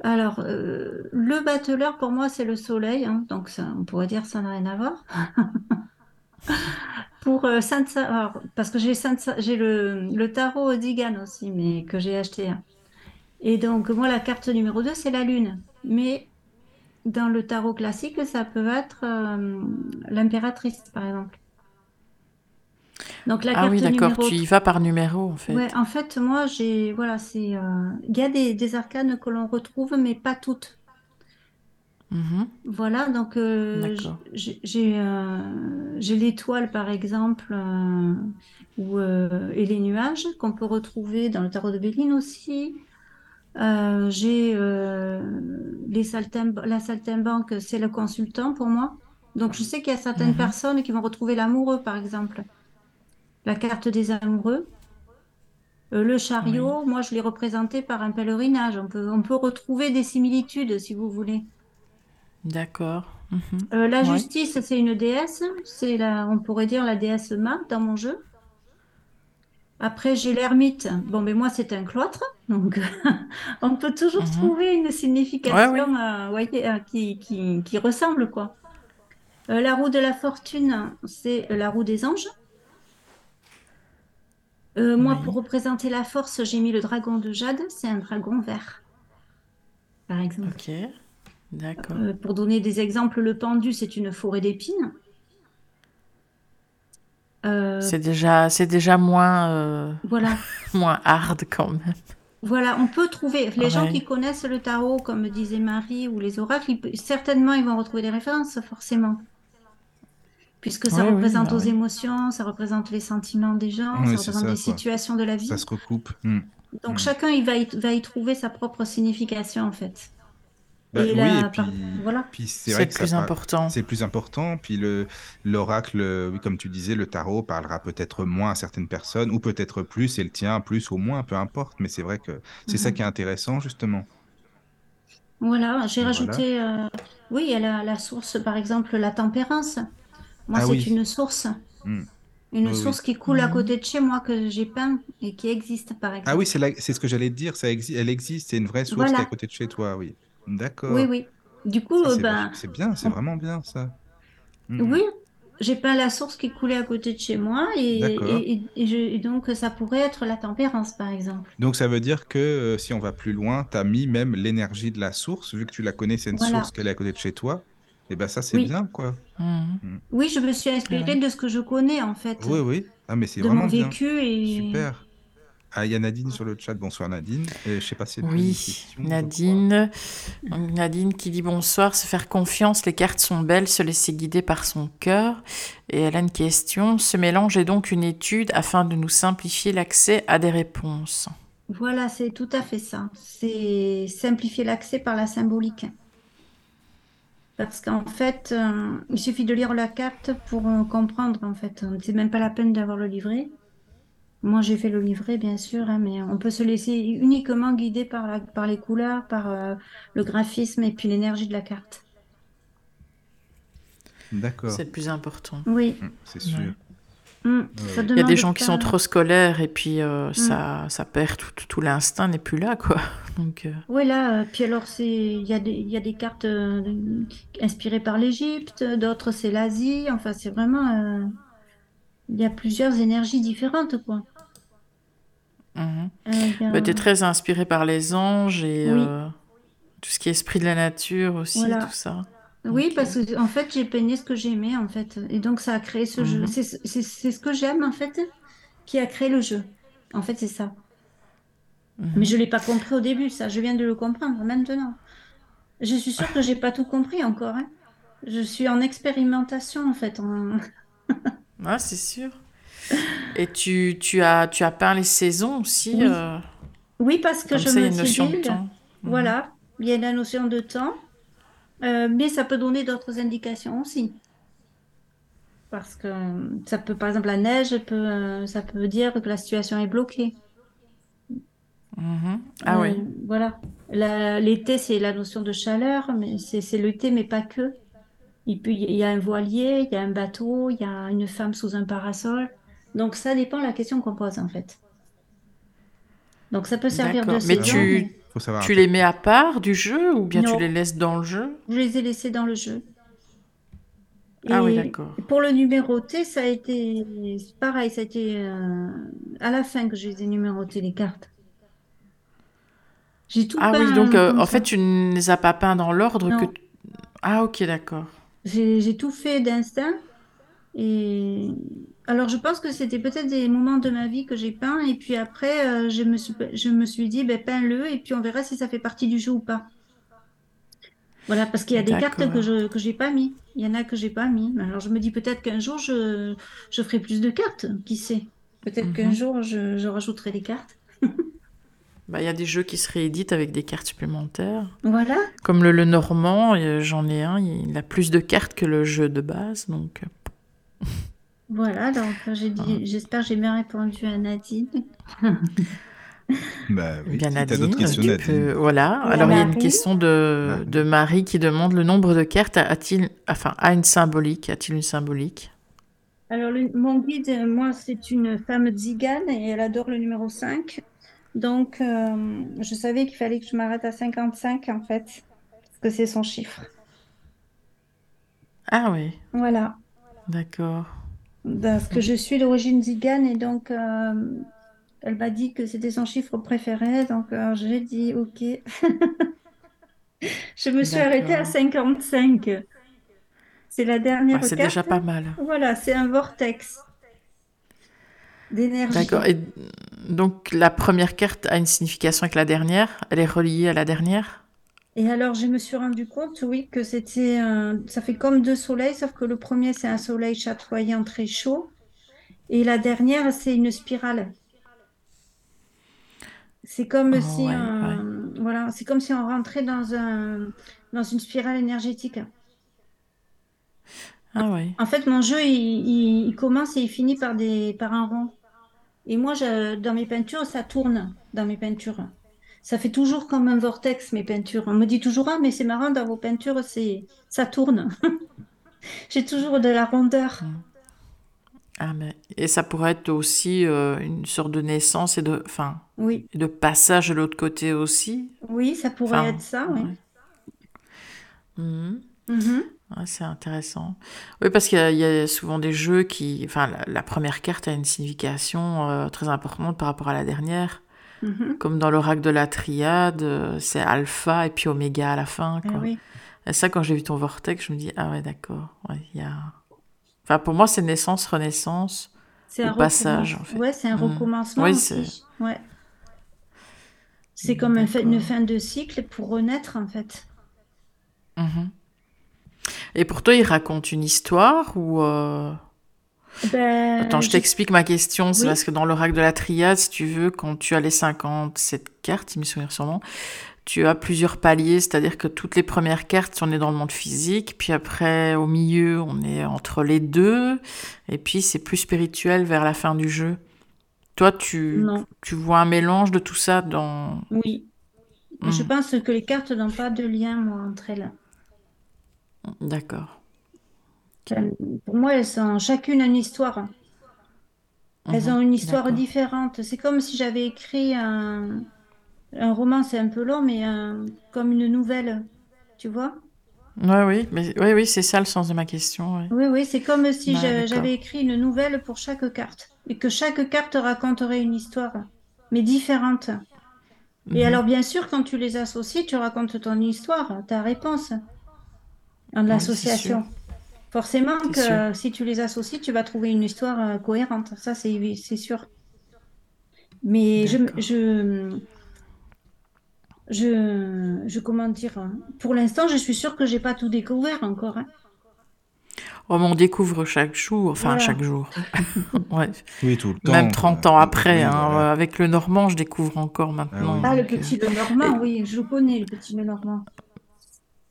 alors, euh, le battleur, pour moi, c'est le soleil, hein, donc ça, on pourrait dire que ça n'a rien à voir. [LAUGHS] pour euh, parce que j'ai le, le, tarot Odigan aussi, mais que j'ai acheté. Hein. Et donc, moi, la carte numéro 2, c'est la Lune. Mais dans le tarot classique, ça peut être euh, l'impératrice, par exemple. Donc, la ah oui, d'accord, tu y vas par numéro, en fait. Ouais, en fait, moi, j'ai. Voilà, c'est. Euh, il y a des, arcanes que l'on retrouve, mais pas toutes. Mhm. Voilà, donc euh, j'ai l'étoile par exemple, et les nuages qu'on peut retrouver dans le tarot de Béline aussi. Euh, j'ai euh, les la saltimbanque, c'est le consultant pour moi. Donc je sais qu'il y a certaines mhm. personnes qui vont retrouver l'amoureux, par exemple. La carte des amoureux. Euh, le chariot, moi je l'ai représenté par un pèlerinage. On peut, on peut retrouver des similitudes si vous voulez. D'accord. Mhm. la justice, c'est une déesse. C'est la, on pourrait dire la déesse Ma dans mon jeu. Après, j'ai l'ermite. Bon, mais moi, c'est un cloître. Donc, [LAUGHS] on peut toujours mhm. trouver une signification euh, euh, qui, ressemble, quoi. Euh, la roue de la fortune, c'est la roue des anges. Moi, pour représenter la force, j'ai mis le dragon de jade. C'est un dragon vert, par exemple. Ok, d'accord. pour donner des exemples, le pendu, c'est une forêt d'épines. Euh, c'est déjà, c'est déjà moins, euh, voilà. [LAUGHS] moins hard quand même. Voilà, on peut trouver, les gens qui connaissent le tarot, comme disait Marie, ou les oracles, certainement ils vont retrouver des références, forcément. Puisque ça représente bah aux émotions, ça représente les sentiments des gens, ça représente les situations de la vie. Ça se recoupe. Hmm. Donc hmm. chacun il va, y, va y trouver sa propre signification en fait. Bah, oui, et puis, voilà. puis c'est vrai plus important. C'est plus important. Puis le l'oracle, comme tu disais, le tarot parlera peut-être moins à certaines personnes, ou peut-être plus, et le tien plus ou moins, peu importe. Mais c'est vrai que c'est ça mhm. qui est intéressant, justement. Voilà, j'ai rajouté, euh, oui, il y a la, source, par exemple, la tempérance. Moi, ah c'est une source. Hmm. Une source qui coule à mhm. côté de chez moi, que j'ai peint et qui existe, par exemple. Ah oui, c'est ce que j'allais te dire, ça existe, elle existe, c'est une vraie source qui est à côté de chez toi, oui. D'accord. Oui, oui. Du coup, c'est ben, bien, c'est vraiment bien ça. Mm. Oui, j'ai peint la source qui coulait à côté de chez moi et, et, donc ça pourrait être la tempérance par exemple. Donc ça veut dire que euh, si on va plus loin, tu as mis même l'énergie de la source, vu que tu la connais, c'est une source qu'elle est à côté de chez toi. Et eh ben ça c'est bien quoi. Mm. Mm. Oui, je me suis inspirée de ce que je connais en fait. Oui, oui. Ah mais c'est de vraiment mon vécu et super. Ah, il y a Nadine sur le chat. Bonsoir Nadine. je sais pas si Oui, Nadine. Nadine qui dit bonsoir, se faire confiance, les cartes sont belles, se laisser guider par son cœur. Et elle a une question. Ce mélange est donc une étude afin de nous simplifier l'accès à des réponses. Voilà, c'est tout à fait ça. C'est simplifier l'accès par la symbolique. Parce qu'en fait, euh, il suffit de lire la carte pour euh, comprendre, en fait. C'est même pas la peine d'avoir le livret. Moi, j'ai fait le livret, bien sûr, hein, mais on peut se laisser uniquement guider par, la, par les couleurs, par euh, le graphisme et puis l'énergie de la carte. D'accord. C'est le plus important. Oui. Hum, c'est sûr. Hum, Il y a des gens qui sont trop scolaires et puis euh, hum. ça, ça perd tout, tout l'instinct n'est plus là quoi. [LAUGHS] Donc, euh, Oui là, puis alors c'est il y, a des, il y a des cartes inspirées par l'Égypte, d'autres c'est l'Asie, enfin c'est vraiment il y a plusieurs énergies différentes quoi. Mhm. Euh, bah, tu es très inspiré par les anges et euh, tout ce qui est esprit de la nature aussi, tout ça. Oui, parce que en fait, j'ai peigné ce que j'aimais en fait. Et donc, ça a créé ce jeu. Mhm. C'est ce que j'aime en fait qui a créé le jeu. En fait, c'est ça. Mhm. Mais je ne l'ai pas compris au début, ça. Je viens de le comprendre maintenant. Je suis sûre que j'ai pas tout compris encore. Hein. Je suis en expérimentation en fait. [LAUGHS] ah, c'est sûr. Et tu, tu, as, tu as peint les saisons aussi Oui, euh, oui parce que je ça, me une notion de temps. Mhm. Voilà, il y a la notion de temps, euh, mais ça peut donner d'autres indications aussi. Parce que ça peut, par exemple, la neige, peut, euh, ça peut dire que la situation est bloquée. Mhm. Ah oui. Voilà. L'été, c'est la notion de chaleur, mais c'est l'été, mais pas que. Il, peut, il y a un voilier, il y a un bateau, il y a une femme sous un parasol. Donc ça dépend de la question qu'on pose en fait. Donc ça peut servir de Mais tu, tu les mets à part du jeu ou bien tu les laisses dans le jeu? Je les ai laissés dans le jeu. ah oui, d'accord. Pour le numéroter, ça a été pareil, ça a été euh, à la fin que je les ai numérotés les cartes. J'ai tout ah oui, donc euh, en fait, tu ne les as pas peints dans l'ordre que. Ah ok, d'accord. J'ai tout fait d'instinct. Et alors, je pense que c'était peut-être des moments de ma vie que j'ai peint. Et puis après, euh, je, me suis, je me suis dit, ben, peins-le. Et puis on verra si ça fait partie du jeu ou pas. Voilà, parce qu'il y a des cartes que je que j'ai pas mis. Il y en a que j'ai pas mis. Alors je me dis peut-être qu'un jour je, je ferai plus de cartes. Qui sait Peut-être qu'un mhm. jour je, je rajouterai des cartes. [LAUGHS] Bah, il y a des jeux qui se rééditent avec des cartes supplémentaires. Voilà. Comme le, le Normand, j'en ai un, il a plus de cartes que le jeu de base, donc. Euh, voilà, donc dit, ah. j'espère que j'ai bien répondu à Nadine. bah oui, bien Nadine, questions, Nadine. voilà. Alors il y a une question de, de Marie qui demande le nombre de cartes a-t-il, enfin, a une symbolique, a-t-il une symbolique? Alors mon guide, moi, c'est une femme zigane et elle adore le numéro 5. Donc, euh, je savais qu'il fallait que je m'arrête à 55 en fait, parce que c'est son chiffre. Ah oui. Voilà. D'accord. Parce que je suis d'origine zigane et donc euh, elle m'a dit que c'était son chiffre préféré, donc euh, j'ai dit ok. [LAUGHS] je me suis arrêtée à 55. C'est la dernière ah, C'est déjà pas mal. Voilà, c'est un vortex d'énergie. D'accord. Et donc la première carte a une signification avec la dernière? Elle est reliée à la dernière? Et alors je me suis rendu compte, oui, que c'était ça fait comme deux soleils, sauf que le premier c'est un soleil chatoyant très chaud, et la dernière c'est une spirale. C'est comme oh, si voilà, c'est comme si on rentrait dans un dans une spirale énergétique. Ah ouais. En fait, mon jeu, il, il commence et il finit par, des, par un rond. Et moi, dans mes peintures, ça tourne dans mes peintures. Ça fait toujours comme un vortex, mes peintures. On me dit toujours, ah, mais c'est marrant, dans vos peintures, c'est ça tourne. [LAUGHS] J'ai toujours de la rondeur. Mm. Ah, mais... Et ça pourrait être aussi euh, une sorte de naissance et de, enfin, oui. de passage de l'autre côté aussi. Oui, ça pourrait être ça, oui. Mm. Mm-hmm c'est intéressant. Oui, parce qu'il y, a souvent des jeux qui. Enfin, la, première carte a une signification euh, très importante par rapport à la dernière. Mm-hmm. Comme dans l'oracle de la triade, euh, c'est alpha et puis oméga à la fin. Eh. Et ça, quand j'ai vu ton vortex, je me dis, ah ouais, d'accord. y a... Enfin, pour moi, c'est naissance, renaissance. C'est un passage, en fait. Ouais, c'est un hmm. recommencement aussi. Ouais. C'est comme une fin de cycle pour renaître, en fait. Mhm. Et pour toi, il raconte une histoire ou... Euh, ben, Attends, je t'explique ma question. C'est parce que dans l'oracle de la triade, si tu veux, quand tu as les 57 cartes, il me souvient sûrement, tu as plusieurs paliers, c'est-à-dire que toutes les premières cartes, on est dans le monde physique, puis après, au milieu, on est entre les deux, et puis c'est plus spirituel vers la fin du jeu. Toi, tu, tu vois un mélange de tout ça dans... Oui. Je hmm. pense que les cartes n'ont pas de lien, moi, entre elles. D'accord. Pour moi, elles ont chacune une histoire. Elles mhm. ont une histoire différente. C'est comme si j'avais écrit un, un roman, c'est un peu long, mais comme une nouvelle, tu vois? Ouais, oui, mais oui, oui, c'est ça le sens de ma question. Oui, oui, c'est comme si j'avais écrit une nouvelle pour chaque carte et que chaque carte raconterait une histoire, mais différente. Et mhm. alors, bien sûr, quand tu les associes, tu racontes ton histoire, ta réponse en l'association. Forcément que si tu les associes, tu vas trouver une histoire euh, cohérente. Ça, c'est sûr. Mais je, je, je, je, comment dire, pour l'instant, je suis sûre que j'ai pas tout découvert encore. Hein. Oh, on découvre chaque jour, enfin chaque jour. [LAUGHS] ouais. Oui, tout le temps. Même 30 ans après, hein, avec le Normand, je découvre encore maintenant. Ah, le petit Le Normand, oui, je connais, le petit Le Normand.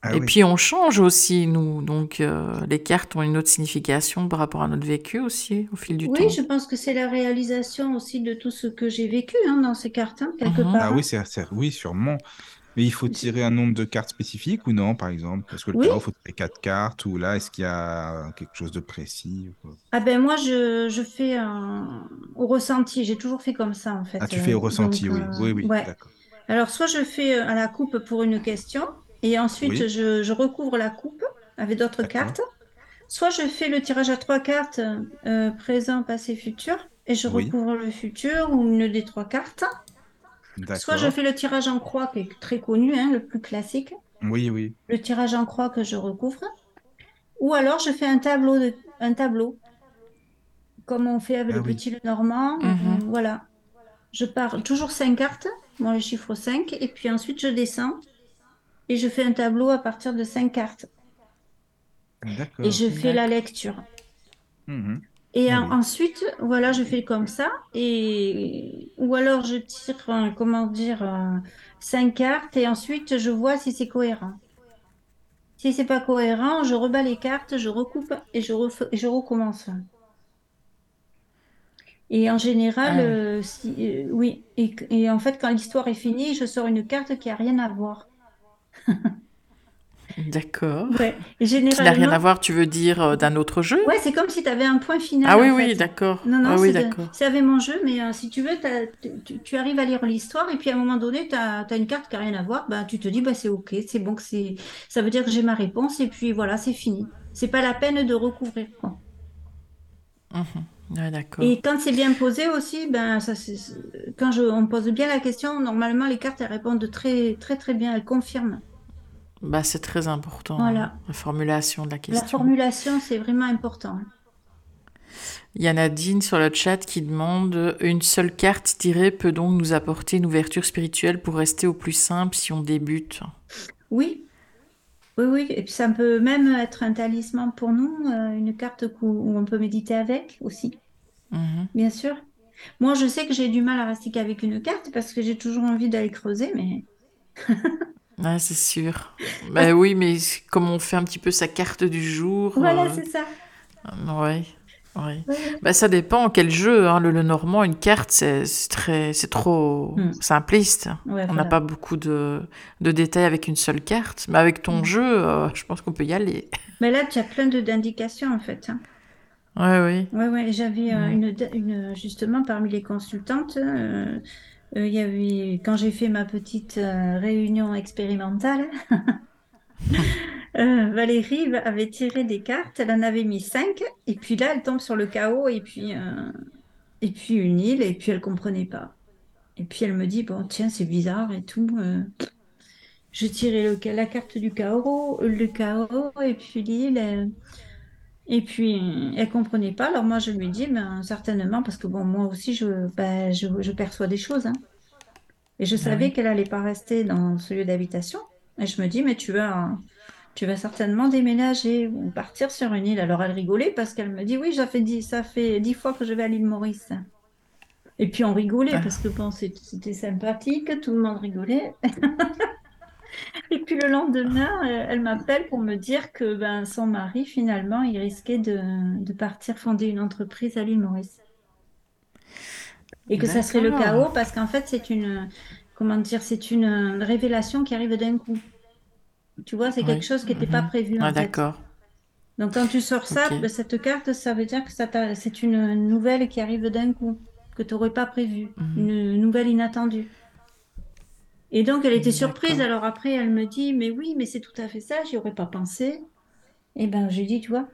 Ah et puis on change aussi, nous. Donc euh, les cartes ont une autre signification par rapport à notre vécu aussi, au fil du temps. Oui, je pense que c'est la réalisation aussi de tout ce que j'ai vécu hein, dans ces cartes, hein, quelque mhm. part. Ah oui, c'est, oui, sûrement. Mais il faut tirer un nombre de cartes spécifiques ou non, par exemple? Parce que le tarot, il faut tirer quatre cartes, ou là, est-ce qu'il y a quelque chose de précis Ah ben moi, je, je fais au ressenti. J'ai toujours fait comme ça, en fait. Ah, tu fais au ressenti, oui. oui, oui, d'accord. Alors, soit je fais à la coupe pour une question, et ensuite, je, recouvre la coupe avec d'autres cartes. Soit je fais le tirage à trois cartes, euh, présent, passé, futur, et je recouvre le futur ou une des trois cartes. Soit je fais le tirage en croix, qui est très connu, hein, le plus classique. Oui, oui. Le tirage en croix que je recouvre. Ou alors je fais un tableau, de, un tableau comme on fait avec ah le petit le normand. Mhm. Voilà. Je pars toujours cinq cartes, moi le chiffre 5, et puis ensuite je descends et je fais un tableau à partir de cinq cartes. Et je fais la lecture. Mhm. Et ensuite, voilà, je fais comme ça. Et ou alors je tire, comment dire, cinq cartes et ensuite je vois si c'est cohérent. Si c'est pas cohérent, je rebats les cartes, je recoupe et je, je recommence. Et en général, ah euh, euh, oui. Et, et, en fait, quand l'histoire est finie, je sors une carte qui a rien à voir. D'accord. Ouais. Généralement... Qui n'a rien à voir, tu veux dire, euh, d'un autre jeu? Ouais, c'est comme si tu avais un point final. Ah oui, oui, d'accord. Non, non, ah, oui, c'est avec mon jeu, mais euh, si tu veux, tu, arrives à lire l'histoire et puis à un moment donné, tu as, une carte qui n'a rien à voir, bah, tu te dis, bah, c'est OK, c'est bon, que c'est ça veut dire que j'ai ma réponse et puis voilà, c'est fini. C'est pas la peine de recouvrir. Quoi. Mhm. d'accord. Et quand c'est bien posé aussi, ben, ça, quand je, on pose bien la question, normalement, les cartes, elles répondent très, très, très bien, elles confirment. Bah, c'est très important, la formulation de la question. La formulation, c'est vraiment important. Il y a Nadine sur le chat qui demande Une seule carte tirée peut donc nous apporter une ouverture spirituelle pour rester au plus simple si on débute? Oui, oui, oui. Et puis ça peut même être un talisman pour nous, euh, une carte où on peut méditer avec aussi. Mhm. Bien sûr. Moi, je sais que j'ai du mal à rester qu'avec une carte parce que j'ai toujours envie d'aller creuser, mais. [LAUGHS] Ah, c'est sûr. bah oui, mais comme on fait un petit peu sa carte du jour. Voilà, euh, c'est ça. Ouais. Ouais. Bah, ça dépend quel jeu. Hein. Le, Normand, une carte, c'est très, c'est trop hmm. simpliste. on n'a pas beaucoup de, de, détails avec une seule carte. Mais avec ton hmm. jeu, euh, je pense qu'on peut y aller. Mais là, tu as plein d'indications en fait. Hein. Ouais, oui. Ouais, ouais. J'avais euh, une, une, justement parmi les consultantes. Euh, avait, quand j'ai fait ma petite euh, réunion expérimentale, [LAUGHS] euh, Valérie avait tiré des cartes, elle en avait mis cinq, et puis là, elle tombe sur le chaos, et puis, et puis une île, et puis elle comprenait pas. Et puis elle me dit, bon, tiens, c'est bizarre et tout. je tirais la carte du chaos, le chaos, et puis l'île. Et puis, elle comprenait pas. Alors moi, je lui dis, ben, certainement, parce que bon, moi aussi, je, ben, je, perçois des choses. Hein. Et je ah savais qu'elle allait pas rester dans ce lieu d'habitation. Et je me dis, mais tu vas, tu vas certainement déménager ou partir sur une île. Alors elle rigolait parce qu'elle me dit, oui, ça fait dix, ça fait dix fois que je vais à l'île Maurice. Et puis on rigolait ah. parce que bon, c'était sympathique, tout le monde rigolait. [LAUGHS] Et puis le lendemain, euh, elle m'appelle pour me dire que ben, son mari, finalement, il risquait de, partir fonder une entreprise à l'île Maurice. Et que ça serait le chaos parce qu'en fait, c'est une, comment dire, c'est une révélation qui arrive d'un coup. Tu vois, c'est quelque chose qui n'était pas mhm. prévu. Ah, d'accord. Donc quand tu sors ça, ben, cette carte, ça veut dire que c'est une nouvelle qui arrive d'un coup, que tu n'aurais pas prévu, mhm. une nouvelle inattendue. Et donc, elle était surprise. Alors après, elle me dit, mais oui, mais c'est tout à fait ça, j'y aurais pas pensé. Et ben, j'ai dit, tu vois,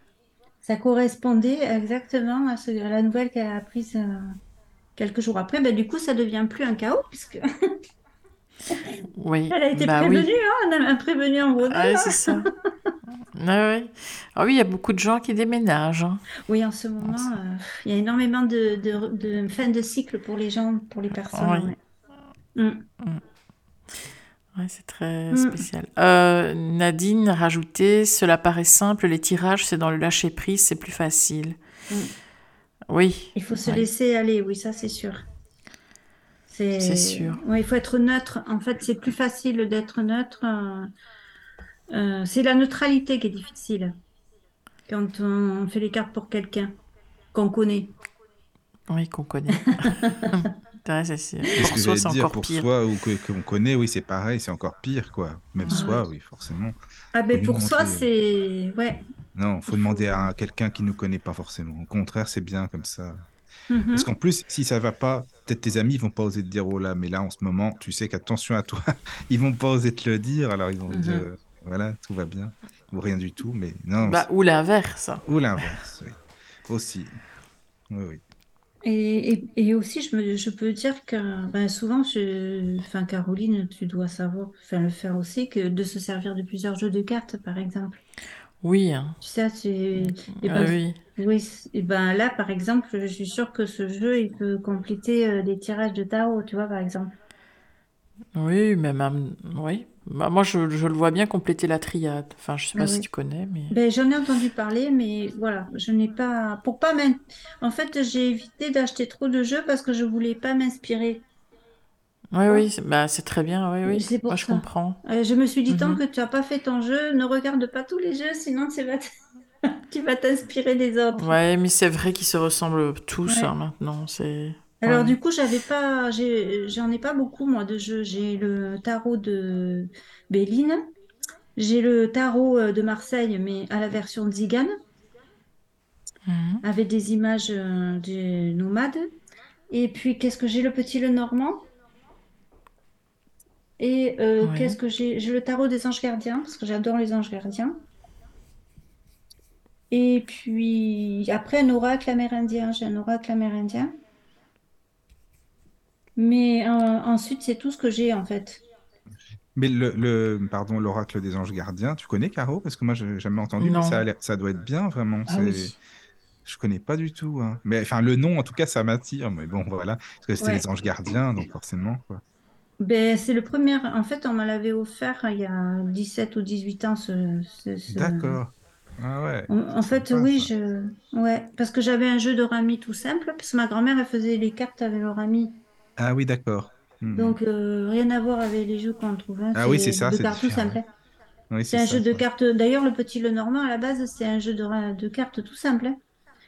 ça correspondait exactement à, la nouvelle qu'elle a apprise euh, quelques jours après. Ben, du coup, ça devient plus un chaos, puisque [LAUGHS] oui. elle a été bah prévenue, oui. hein, on a prévenu en gros. Ah, c'est ça. [LAUGHS] ah, oui. Ah oui, il y a beaucoup de gens qui déménagent. Hein. Oui, en ce moment, euh, il y a énormément de, de, de, fin de cycle pour les gens, pour les personnes. Oui. Mm. Mm c'est très mm. spécial. Euh, Nadine rajoutait Cela paraît simple, les tirages, c'est dans le lâcher prise, c'est plus facile. Mm. Oui. Il faut se laisser aller, oui, ça c'est sûr. C'est sûr. il faut être neutre. En fait, c'est plus facile d'être neutre. Euh, euh, c'est la neutralité qui est difficile quand on fait les cartes pour quelqu'un qu'on connaît. Oui, qu'on connaît. [LAUGHS] c'est Pour soi, c'est encore pour pire. soi ou qu'on connaît, oui, c'est pareil, c'est encore pire, quoi. Même soi, oui, forcément. Ah, ben pour soi, c'est. Ouais. Non, faut demander à quelqu'un qui ne nous connaît pas forcément. Au contraire, c'est bien comme ça. Mhm. Parce qu'en plus, si ça va pas, peut-être tes amis vont pas oser te dire oh là, mais là en ce moment, tu sais qu'attention à toi, [LAUGHS] ils vont pas oser te le dire, alors ils vont te dire mhm. voilà, tout va bien ou rien du tout, mais non. Bah, ou l'inverse. Ou l'inverse, oui. Aussi. Oui, oui. Et, et, aussi, je, me, je peux dire que ben, souvent, je, enfin, Caroline, tu dois savoir, enfin, le faire aussi, que de se servir de plusieurs jeux de cartes, par exemple. Oui. Tu sais, tu, ah ben, oui. oui. Et ben là, par exemple, je suis sûre que ce jeu, il peut compléter euh, des tirages de tarot, tu vois, par exemple. Oui, mais même, oui. Bah, moi, je, je, le vois bien compléter la triade. Enfin, je sais pas si tu connais, mais. Ben, j'en ai entendu parler, mais voilà, je n'ai pas. Pour pas En fait, j'ai évité d'acheter trop de jeux parce que je voulais pas m'inspirer. Oui, oui, bah, c'est très bien. Oui, oui. Moi, je comprends. Euh, je me suis dit, tant mhm. que tu n'as pas fait ton jeu, ne regarde pas tous les jeux, sinon tu vas [LAUGHS] tu vas t'inspirer des autres. Ouais, mais c'est vrai qu'ils se ressemblent tous hein, maintenant. C'est. Alors du coup, j'avais pas, j'en ai, pas beaucoup moi de jeux. J'ai le tarot de Béline, j'ai le tarot euh, de Marseille, mais à la version Zigane, mhm. avec des images euh, des nomades. Et puis qu'est-ce que j'ai le petit le normand? Et euh, qu'est-ce que j'ai? J'ai le tarot des anges gardiens parce que j'adore les anges gardiens. Et puis après un oracle amérindien. J'ai un oracle amérindien. Mais euh, ensuite, c'est tout ce que j'ai en fait. Mais le, pardon, l'oracle des anges gardiens, tu connais Caro? Parce que moi, je n'ai jamais entendu. Mais ça, ça doit être bien, vraiment. Ah, oui. Je connais pas du tout. Hein. Mais enfin, le nom, en tout cas, ça m'attire. Mais bon, voilà. Parce que c'était les anges gardiens, donc forcément. Quoi. Ben, c'est le premier. En fait, on me l'avait offert il y a 17 ou 18 ans. Ce, D'accord. Ah ouais. En, fait, oui, je. Ouais. Parce que j'avais un jeu de rami tout simple. Parce que ma grand-mère, elle faisait les cartes avec le rami. Ah oui, d'accord. Hmm. Donc, euh, rien à voir avec les jeux qu'on trouve. Hein. Ah oui, c'est ça, c'est cartes tout simple. c'est un jeu de cartes. D'ailleurs, le petit Le Normand, à la base, c'est un jeu de, de cartes tout simple. Hein.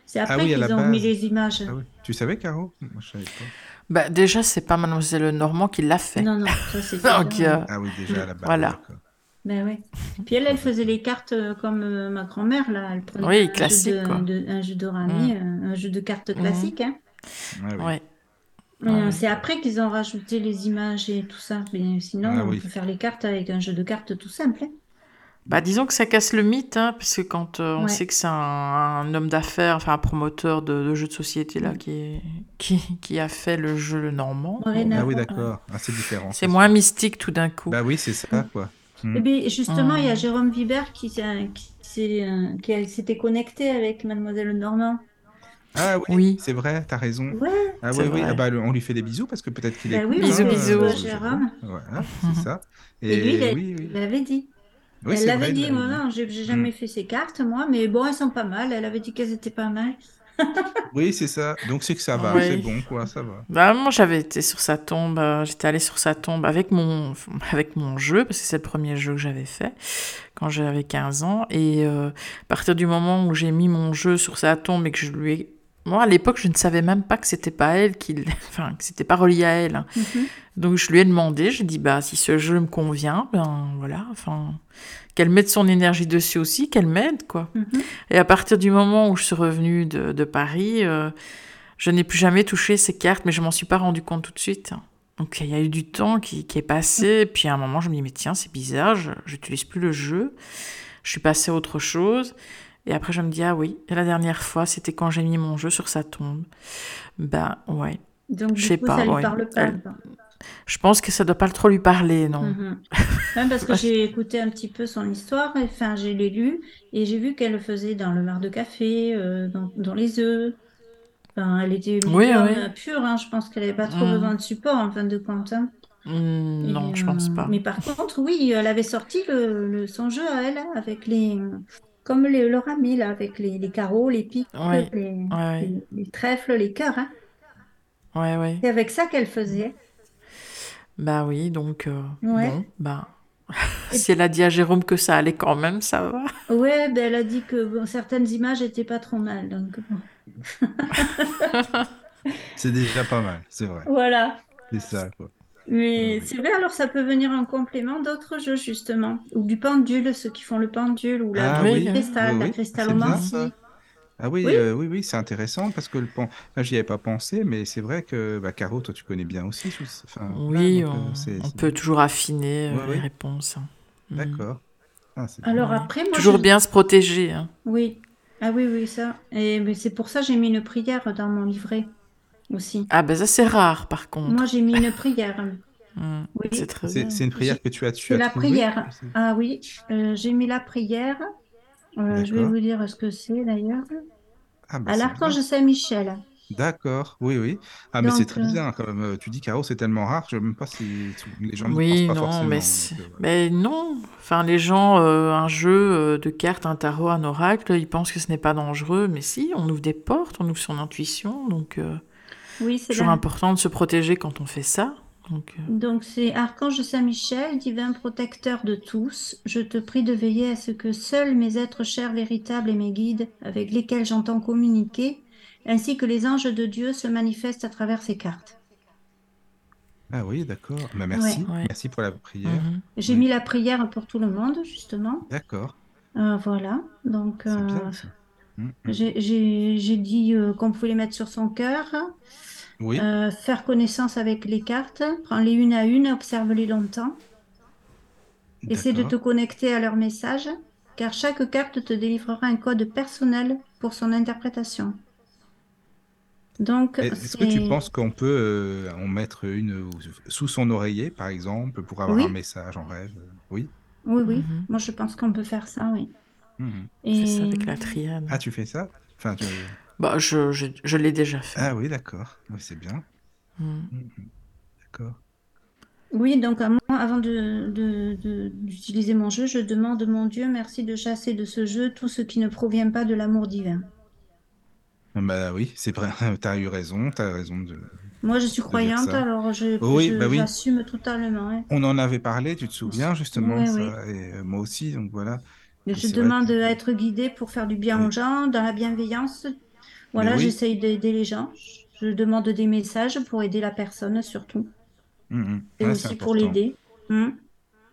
C'est ah après qu'ils ont mis les images. Ah tu savais, Caro? Moi, je savais pas. Bah, déjà, c'est pas Mademoiselle Normand qui l'a fait. Non, non, ça c'est [LAUGHS] euh, Ah oui, déjà à la base. Voilà. Ben oui. Puis elle, elle faisait les cartes euh, comme ma grand-mère, là. Elle prenait oui, classique, un, jeu de, un jeu de rami, mm. un jeu de cartes mm. classique. Hein. Ouais, ah c'est après qu'ils ont rajouté les images et tout ça. Mais sinon, ah on peut faire les cartes avec un jeu de cartes tout simple. Hein. Bah, disons que ça casse le mythe, hein, parce que quand euh, on sait que c'est un, homme d'affaires, enfin un promoteur de, jeux de société là, qui, qui, qui, a fait le jeu le normand. ah oui, d'accord. Ah, c'est différent. C'est moins mystique tout d'un coup. Bah oui, c'est ça, quoi. Et eh bien, justement, il y a. Jérôme Vibert qui, qui qu'elle s'était connectée avec Mademoiselle Normand. Ah oui, c'est vrai, t'as raison. Ouais. Ah oui, oui, ah bah, on lui fait des bisous parce que peut-être qu'il est. Bah oui, bisous, hein, bisous. euh, Jérôme. Voilà, c'est ça. [LAUGHS] Et, lui, il, l'avait dit. Oui, elle l'avait dit, moi, non, j'ai j'ai jamais Mm. fait ces cartes, moi, mais bon, elles sont pas mal. Elle avait dit qu'elles étaient pas mal. [LAUGHS] Oui, c'est ça. Donc c'est que ça va, Oui. c'est bon, quoi, ça va. Bah, moi, j'avais été sur sa tombe, euh, j'étais allée sur sa tombe avec mon, [LAUGHS] avec mon jeu, parce que c'est le premier jeu que j'avais fait quand j'avais 15 ans. Et euh, à partir du moment où j'ai mis mon jeu sur sa tombe et que je lui ai. Moi, à l'époque, je ne savais même pas que c'était pas elle qui. l'- [LAUGHS] Enfin, que c'était pas relié à elle. Mhm. Donc, je lui ai demandé, j'ai dit, bah, si ce jeu me convient, ben voilà, enfin. Qu'elle mette son énergie dessus aussi, qu'elle m'aide, quoi. Mhm. Et à partir du moment où je suis revenue de, de Paris, euh, je n'ai plus jamais touché ces cartes, mais je m'en suis pas rendu compte tout de suite. Donc il y a eu du temps qui, qui est passé, puis à un moment je me dis mais tiens c'est bizarre, je n'utilise plus le jeu, je suis passée à autre chose, et après je me dis ah oui, la dernière fois c'était quand j'ai mis mon jeu sur sa tombe. Ben ouais, Donc, Je sais pas, ça lui ouais. parle pas. Elle- je pense que ça doit pas trop lui parler non. Même parce que [LAUGHS] j'ai écouté un petit peu son histoire, enfin, j'ai l'ai lu, et j'ai vu qu'elle le faisait dans le mar de café, euh, dans, dans les œufs. Enfin, elle était Oui, médium oui. euh, pure, hein. Je pense qu'elle n'avait pas trop Mhm. besoin de support en fin de compte. hein. Hmm, non, Et, je pense euh, pas. Mais par contre, oui, elle avait sorti le, le- son jeu à elle, hein, avec les. Comme les, leur ami, là, avec les, les carreaux, les piques, Ouais, les, ouais. les- les trèfles, les cœurs. Hein. Ouais ouais. C'est avec ça qu'elle faisait. Bah oui, donc euh, Ouais. bon, bah [LAUGHS] si elle a dit à Jérôme que ça allait quand même, ça va. Ouais, ben elle a dit que bon, certaines images étaient pas trop mal. Donc, bon. [LAUGHS] C'est déjà pas mal, c'est vrai. Voilà. C'est ça, quoi. Mais Oui. c'est vrai, alors ça peut venir en complément d'autres jeux, justement? Ou du pendule, ceux qui font le pendule, ou la Ah oui, hein. cristal, oui, la cristallomancie. bien. Ah oui, Oui. euh, oui, oui, c'est intéressant parce que le pan... enfin, j'y avais pas pensé, mais c'est vrai que bah, Caro, toi, tu connais bien aussi. voilà, Oui, donc, euh, on, c'est peut bien. toujours affiner euh, Ouais, les ouais. réponses. Mm. D'accord. Ah, bien. Alors Ouais. après, moi, Toujours je- bien se protéger. hein. Oui. Ah oui, oui, ça. Et c'est pour ça que j'ai mis une prière dans mon livret aussi. Ah ben ça c'est rare par contre. Moi, j'ai mis une prière. [LAUGHS] Mm. Oui. C'est très C'est bien. c'est une prière que tu as, tu C'est as la prière. Ah oui, euh, j'ai mis la prière. Euh, je vais vous dire ce que c'est d'ailleurs. Ah, bah, À l'archange. Saint-Michel. D'accord, oui, oui. Ah, mais c'est très euh, bien quand même. Tu dis Caro, c'est tellement rare, je ne sais même pas si les gens Oui, pensent pas non, forcément. mais, donc, euh, mais non. Enfin, les gens, euh, un jeu de cartes, un tarot, un oracle, ils pensent que ce n'est pas dangereux. Mais si, on ouvre des portes, on ouvre son intuition. Donc, euh, Oui, c'est toujours important de se protéger quand on fait ça. Donc, euh, Donc c'est Archange Saint-Michel, divin protecteur de tous. Je te prie de veiller à ce que seuls mes êtres chers véritables et mes guides, avec lesquels j'entends communiquer, ainsi que les anges de Dieu se manifestent à travers ces cartes. Ah oui, d'accord. Bah, merci. Ouais. Merci pour la prière. mhm. J'ai Oui. mis la prière pour tout le monde, justement. D'accord. Euh, voilà. Donc euh, j'ai dit euh, qu'on pouvait les mettre sur son cœur, Oui, euh, faire connaissance avec les cartes, prends-les une à une, observe-les longtemps. Essaie de te connecter à leur message, car chaque carte te délivrera un code personnel pour son interprétation. Donc, Est-ce que tu penses qu'on peut euh, en mettre une sous son oreiller, par exemple, pour avoir Oui. un message en rêve? Oui. Oui, oui, Mhm. moi je pense qu'on peut faire ça, oui. Mhm. C'est ça Et avec la triade. Ah, tu fais ça? Enfin, tu- Bah, je, je, je l'ai déjà fait. Ah oui, d'accord. Oui, c'est bien. Mm. Mhm. D'accord. oui, donc à moi, avant de, de- de- d'utiliser mon jeu, je demande, mon Dieu, merci de chasser de ce jeu tout ce qui ne provient pas de l'amour divin. Bah oui, c'est vrai. [LAUGHS] T'as eu raison. T'as raison de. Moi, je suis croyante, alors je, Oui, je- bah oui. j'assume totalement. hein. On en avait parlé, tu te souviens, justement, Oui, ça, oui. et euh, moi aussi, donc voilà. Je demande que- à être guidée pour faire du bien Oui. aux gens, dans la bienveillance. Voilà, oui. j'essaye d'aider les gens. Je demande des messages pour aider la personne surtout. Mhm. Et Ouais, aussi pour l'aider. Hmm.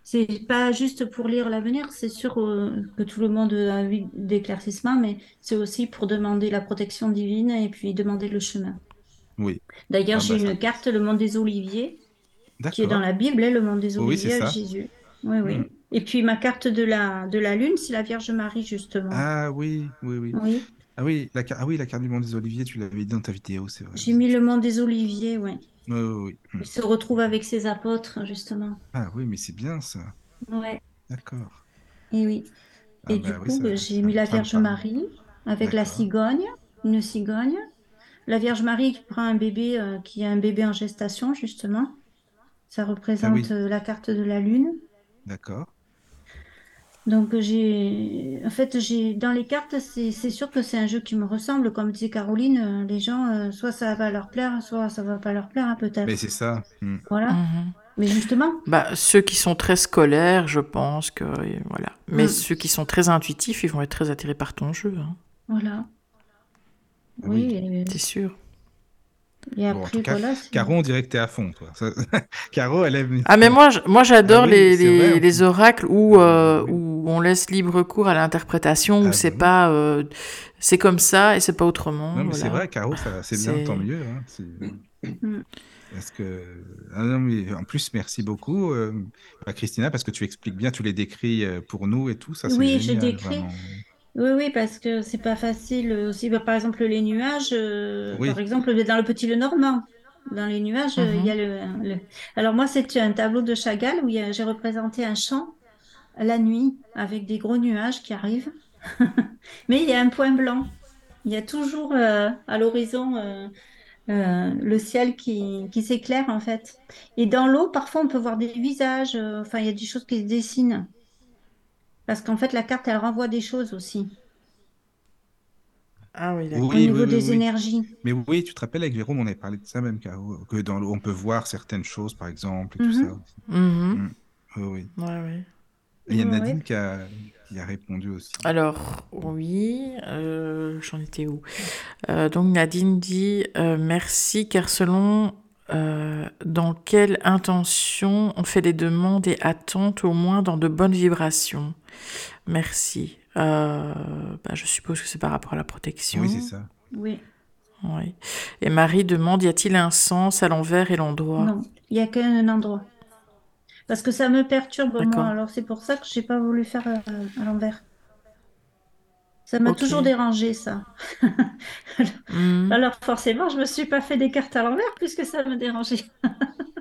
C'est pas juste pour lire l'avenir, c'est sûr euh, que tout le monde a envie d'éclaircissement, mais c'est aussi pour demander la protection divine et puis demander le chemin. Oui, D'ailleurs, Ah j'ai bah ça- une carte, le monde des Oliviers, qui est dans la Bible, hein, le monde des Oui, Oliviers avec ça. Jésus. Oui, oui. Et puis ma carte de la, de la Lune, c'est la Vierge Marie, justement. Ah oui, oui, oui. Oui. Ah oui, la, ah oui, la carte du monde des Oliviers, tu l'avais dit dans ta vidéo, c'est vrai. J'ai mis le monde des Oliviers, oui. Oui, oui, oui. Il se retrouve avec ses apôtres, justement. Ah oui, mais c'est bien ça. Ouais, D'accord. et oui. Ah et du bah coup, j'ai mis la Vierge Marie avec la cigogne, une cigogne. La Vierge Marie qui prend un bébé, euh, qui a un bébé en gestation, justement. Ça représente ah euh, la carte de la Lune. D'accord. Donc j'ai, en fait, j'ai dans les cartes, c'est sûr que c'est un jeu qui me ressemble. Comme disait Caroline, euh, les gens, soit ça va leur plaire, soit ça va pas leur plaire, hein, peut-être. Mais c'est ça. Hmm. Voilà. Mhm. Mais justement. Bah, ceux qui sont très scolaires, je pense que voilà. Mais hmm. ceux qui sont très intuitifs, ils vont être très attirés par ton jeu. Hein. Voilà. Oui, c'est sûr. Et après, voilà, Caro, on dirait que t'es à fond, toi. [LAUGHS] Caro, elle aime. Ah, mais moi, moi j'adore ah les, les, les, oracles où, euh, où on laisse libre cours à l'interprétation, où ah c'est pas. Euh, c'est comme ça et c'est pas autrement. Non, mais c'est vrai, Caro, c'est bien, tant mieux. Hein, mm. parce que. Ah non, mais en plus, merci beaucoup, euh, Christina, parce que tu expliques bien, tu les décris pour nous et tout. Ça, oui, je décris. Oui, oui, parce que c'est pas facile aussi. Bah, par exemple, les nuages, euh, par exemple, dans le Petit Le Normand, dans les nuages, euh, il y a mhm. le, Alors moi, c'est un tableau de Chagall où j'ai représenté un champ la nuit avec des gros nuages qui arrivent. [LAUGHS] Mais il y a un point blanc. Il y a toujours euh, à l'horizon le ciel qui, qui s'éclaire en fait. Et dans l'eau, parfois, on peut voir des visages. Enfin, il y a des choses qui se dessinent. Parce qu'en fait, la carte, elle renvoie des choses aussi. Ah oui, d'accord. Au niveau des énergies. Mais oui, tu te rappelles avec Jérôme, on avait parlé de ça même, que dans l'eau, on peut voir certaines choses, par exemple, et tout mhm. ça. Mhm. Mm. Oui, oui. Ouais, il y a Nadine qui, a, qui, a, répondu aussi. Alors, oui, euh, j'en étais où? Euh, Donc, Nadine dit euh, merci, car selon dans quelle intention on fait les demandes et attentes, au moins dans de bonnes vibrations. Merci. Euh, bah, je suppose que c'est par rapport à la protection. Oui, c'est ça. Oui. oui. Et Marie demande, y a-t-il un sens à l'envers et l'endroit? Non, il n'y a qu'un endroit. Parce que ça me perturbe moi, alors c'est pour ça que je n'ai pas voulu faire euh, à, l'envers. Ça m'a toujours dérangé, ça. [LAUGHS] Hmm. alors, forcément, je ne me suis pas fait des cartes à l'envers puisque ça me dérangeait. [LAUGHS]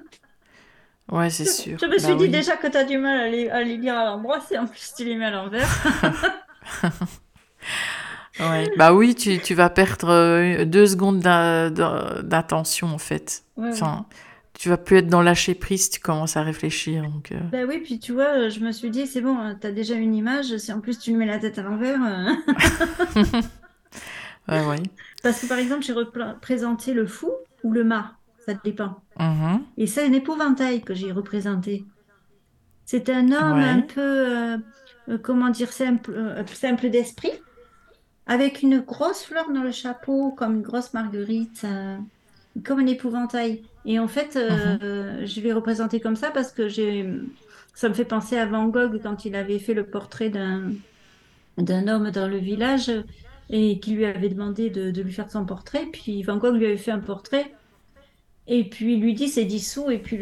Ouais, c'est sûr. Je me suis bah dit déjà que tu as du mal à les, à les lire à l'endroit, c'est en plus tu les mets à l'envers. [LAUGHS] [LAUGHS] ouais. Bah oui, tu, tu vas perdre euh, deux secondes d'attention en fait. enfin, tu vas plus être dans lâcher prise, tu commences à réfléchir. Donc, euh. Bah oui, puis tu vois, je me suis dit, c'est bon, tu as déjà une image, si en plus tu lui mets la tête à l'envers. Euh. [LAUGHS] ouais, ouais. Parce que par exemple, j'ai représenté le fou ou le mât ça dépend. Mhm. Et c'est un épouvantail que j'ai représenté. C'est un homme un peu, euh, euh, comment dire, simple, euh, simple d'esprit, avec une grosse fleur dans le chapeau, comme une grosse marguerite, comme un épouvantail. Et en fait, mhm. je l'ai représenté comme ça parce que j'ai, ça me fait penser à Van Gogh quand il avait fait le portrait d'un d'un homme dans le village et qui lui avait demandé de, de lui faire son portrait. Puis Van Gogh lui avait fait un portrait et puis il lui dit c'est 10 sous, et puis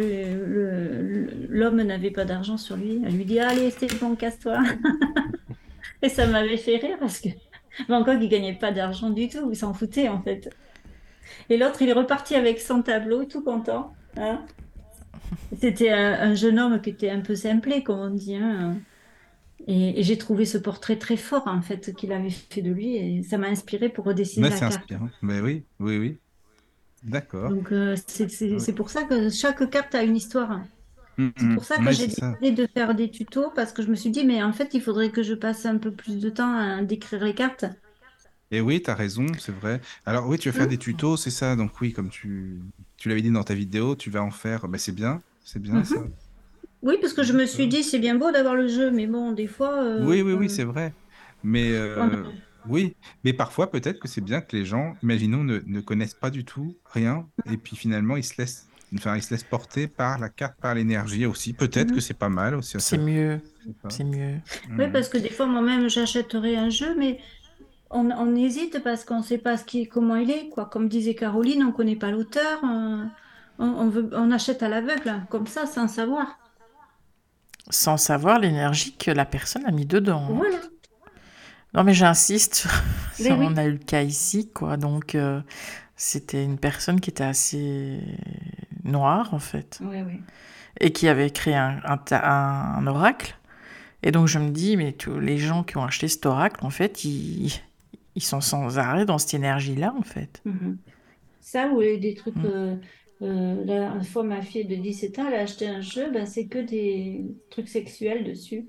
l'homme n'avait pas d'argent sur lui. Elle lui dit Allez, c'est bon, casse-toi. [LAUGHS] et ça m'avait fait rire parce que Bangkok, il gagnait pas d'argent du tout, il s'en foutait en fait. Et l'autre, il est reparti avec son tableau, tout content. Hein. C'était un, jeune homme qui était un peu simplé, comme on dit. Hein. Et, j'ai trouvé ce portrait très fort, en fait, qu'il avait fait de lui, et ça m'a inspiré pour redessiner la carte. Inspirant. Mais oui, oui, oui. D'accord. Donc euh, c'est pour ça que chaque carte a une histoire. Mm, c'est pour ça que j'ai décidé de faire des tutos parce que je me suis dit, mais en fait, il faudrait que je passe un peu plus de temps à décrire les cartes. Et oui, tu as raison, c'est vrai. Alors oui, tu vas faire des tutos, c'est ça. Donc oui, comme tu, tu l'avais dit dans ta vidéo, tu vas en faire. Ben, c'est bien, c'est bien ça. Oui, parce que je me suis dit, c'est bien beau d'avoir le jeu, mais bon, des fois. Euh, oui, oui, oui, c'est vrai. Mais euh, oui, mais parfois peut-être que c'est bien que les gens, imaginons, ne, ne, connaissent pas du tout rien, et puis finalement ils se laissent, enfin ils se laissent porter par la carte, par l'énergie aussi. Peut-être mhm. que c'est pas mal aussi. C'est mieux, c'est mieux. Oui, parce que des fois moi-même j'achèterais un jeu, mais on, on hésite parce qu'on ne sait pas ce qui, comment il est, quoi. Comme disait Caroline, on ne connaît pas l'auteur, on, on, veut, on achète à l'aveugle, comme ça, sans savoir. Sans savoir l'énergie que la personne a mis dedans. Hein. Voilà. Non, mais j'insiste. [LAUGHS] On a eu le cas ici, quoi. Donc, euh, c'était une personne qui était assez noire, en fait. Oui, oui. Et qui avait créé un, un, oracle. Et donc je me dis, mais tous les gens qui ont acheté cet oracle, en fait, ils, ils sont sans arrêt dans cette énergie-là, en fait. Mhm. Ça, ou des trucs. Mm. Euh, euh, la fois, ma fille de 17 ans, elle a acheté un jeu, ben, c'est que des trucs sexuels dessus.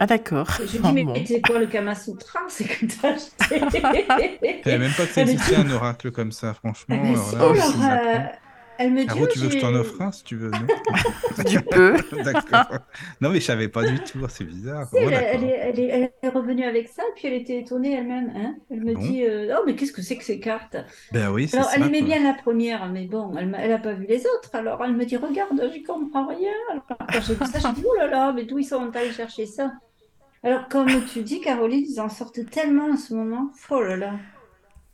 Ah d'accord. Je lui dis, mais c'est quoi le Kama Sutra [LAUGHS] C'est que t'as acheté. [LAUGHS] Je savais même pas que ça existait un oracle comme ça, franchement. Alors là, elle me dit. Caro, tu veux que je t'en offre un si tu veux non [LAUGHS] Tu peux. [LAUGHS] d'accord. Non, mais je savais pas du tout, c'est bizarre. Si, elle, elle, est, elle, est, elle, est, revenue avec ça, puis elle était étonnée elle-même. Hein elle me dit euh, Oh, mais qu'est-ce que c'est que ces cartes? Ben oui, Alors, elle aimait bien la première, mais bon, elle n'a pas vu les autres. Alors, elle me dit Regarde, j'y comprends rien. Alors, quand j'ai vu ça, je dis Oh là là, mais d'où ils sont allés chercher ça? Alors, comme tu dis, Caroline, ils en sortent tellement en ce moment. Oh là là.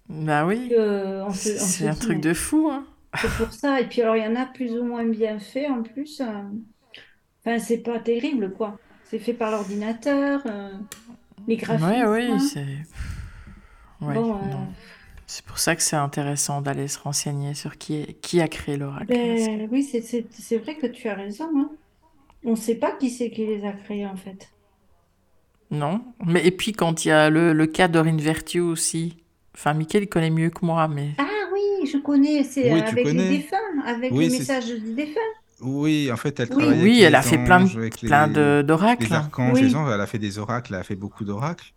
Bah oui. C'est un truc de fou, hein. C'est pour ça. Et puis alors, il y en a plus ou moins bien fait en plus. Euh. Enfin, c'est pas terrible, quoi. C'est fait par l'ordinateur. Euh, Les graphismes. Oui, oui, hein. c'est. Euh. C'est pour ça que c'est intéressant d'aller se renseigner sur qui, qui a créé l'oracle. Ben, oui, c'est vrai que tu as raison. Hein. On ne sait pas qui c'est qui les a créés, en fait. Non. Mais, et puis, quand il y a le, le cas d'Orin Vertu aussi. Enfin, Mickaël, il connaît mieux que moi, mais... Ah je connais, c'est avec les défunts, avec les messages des défunts. Oui, en fait, elle oui. Oui, elle a fait plein de, plein d'oracles. Les archanges, les anges, elle a fait des oracles, elle a fait beaucoup d'oracles.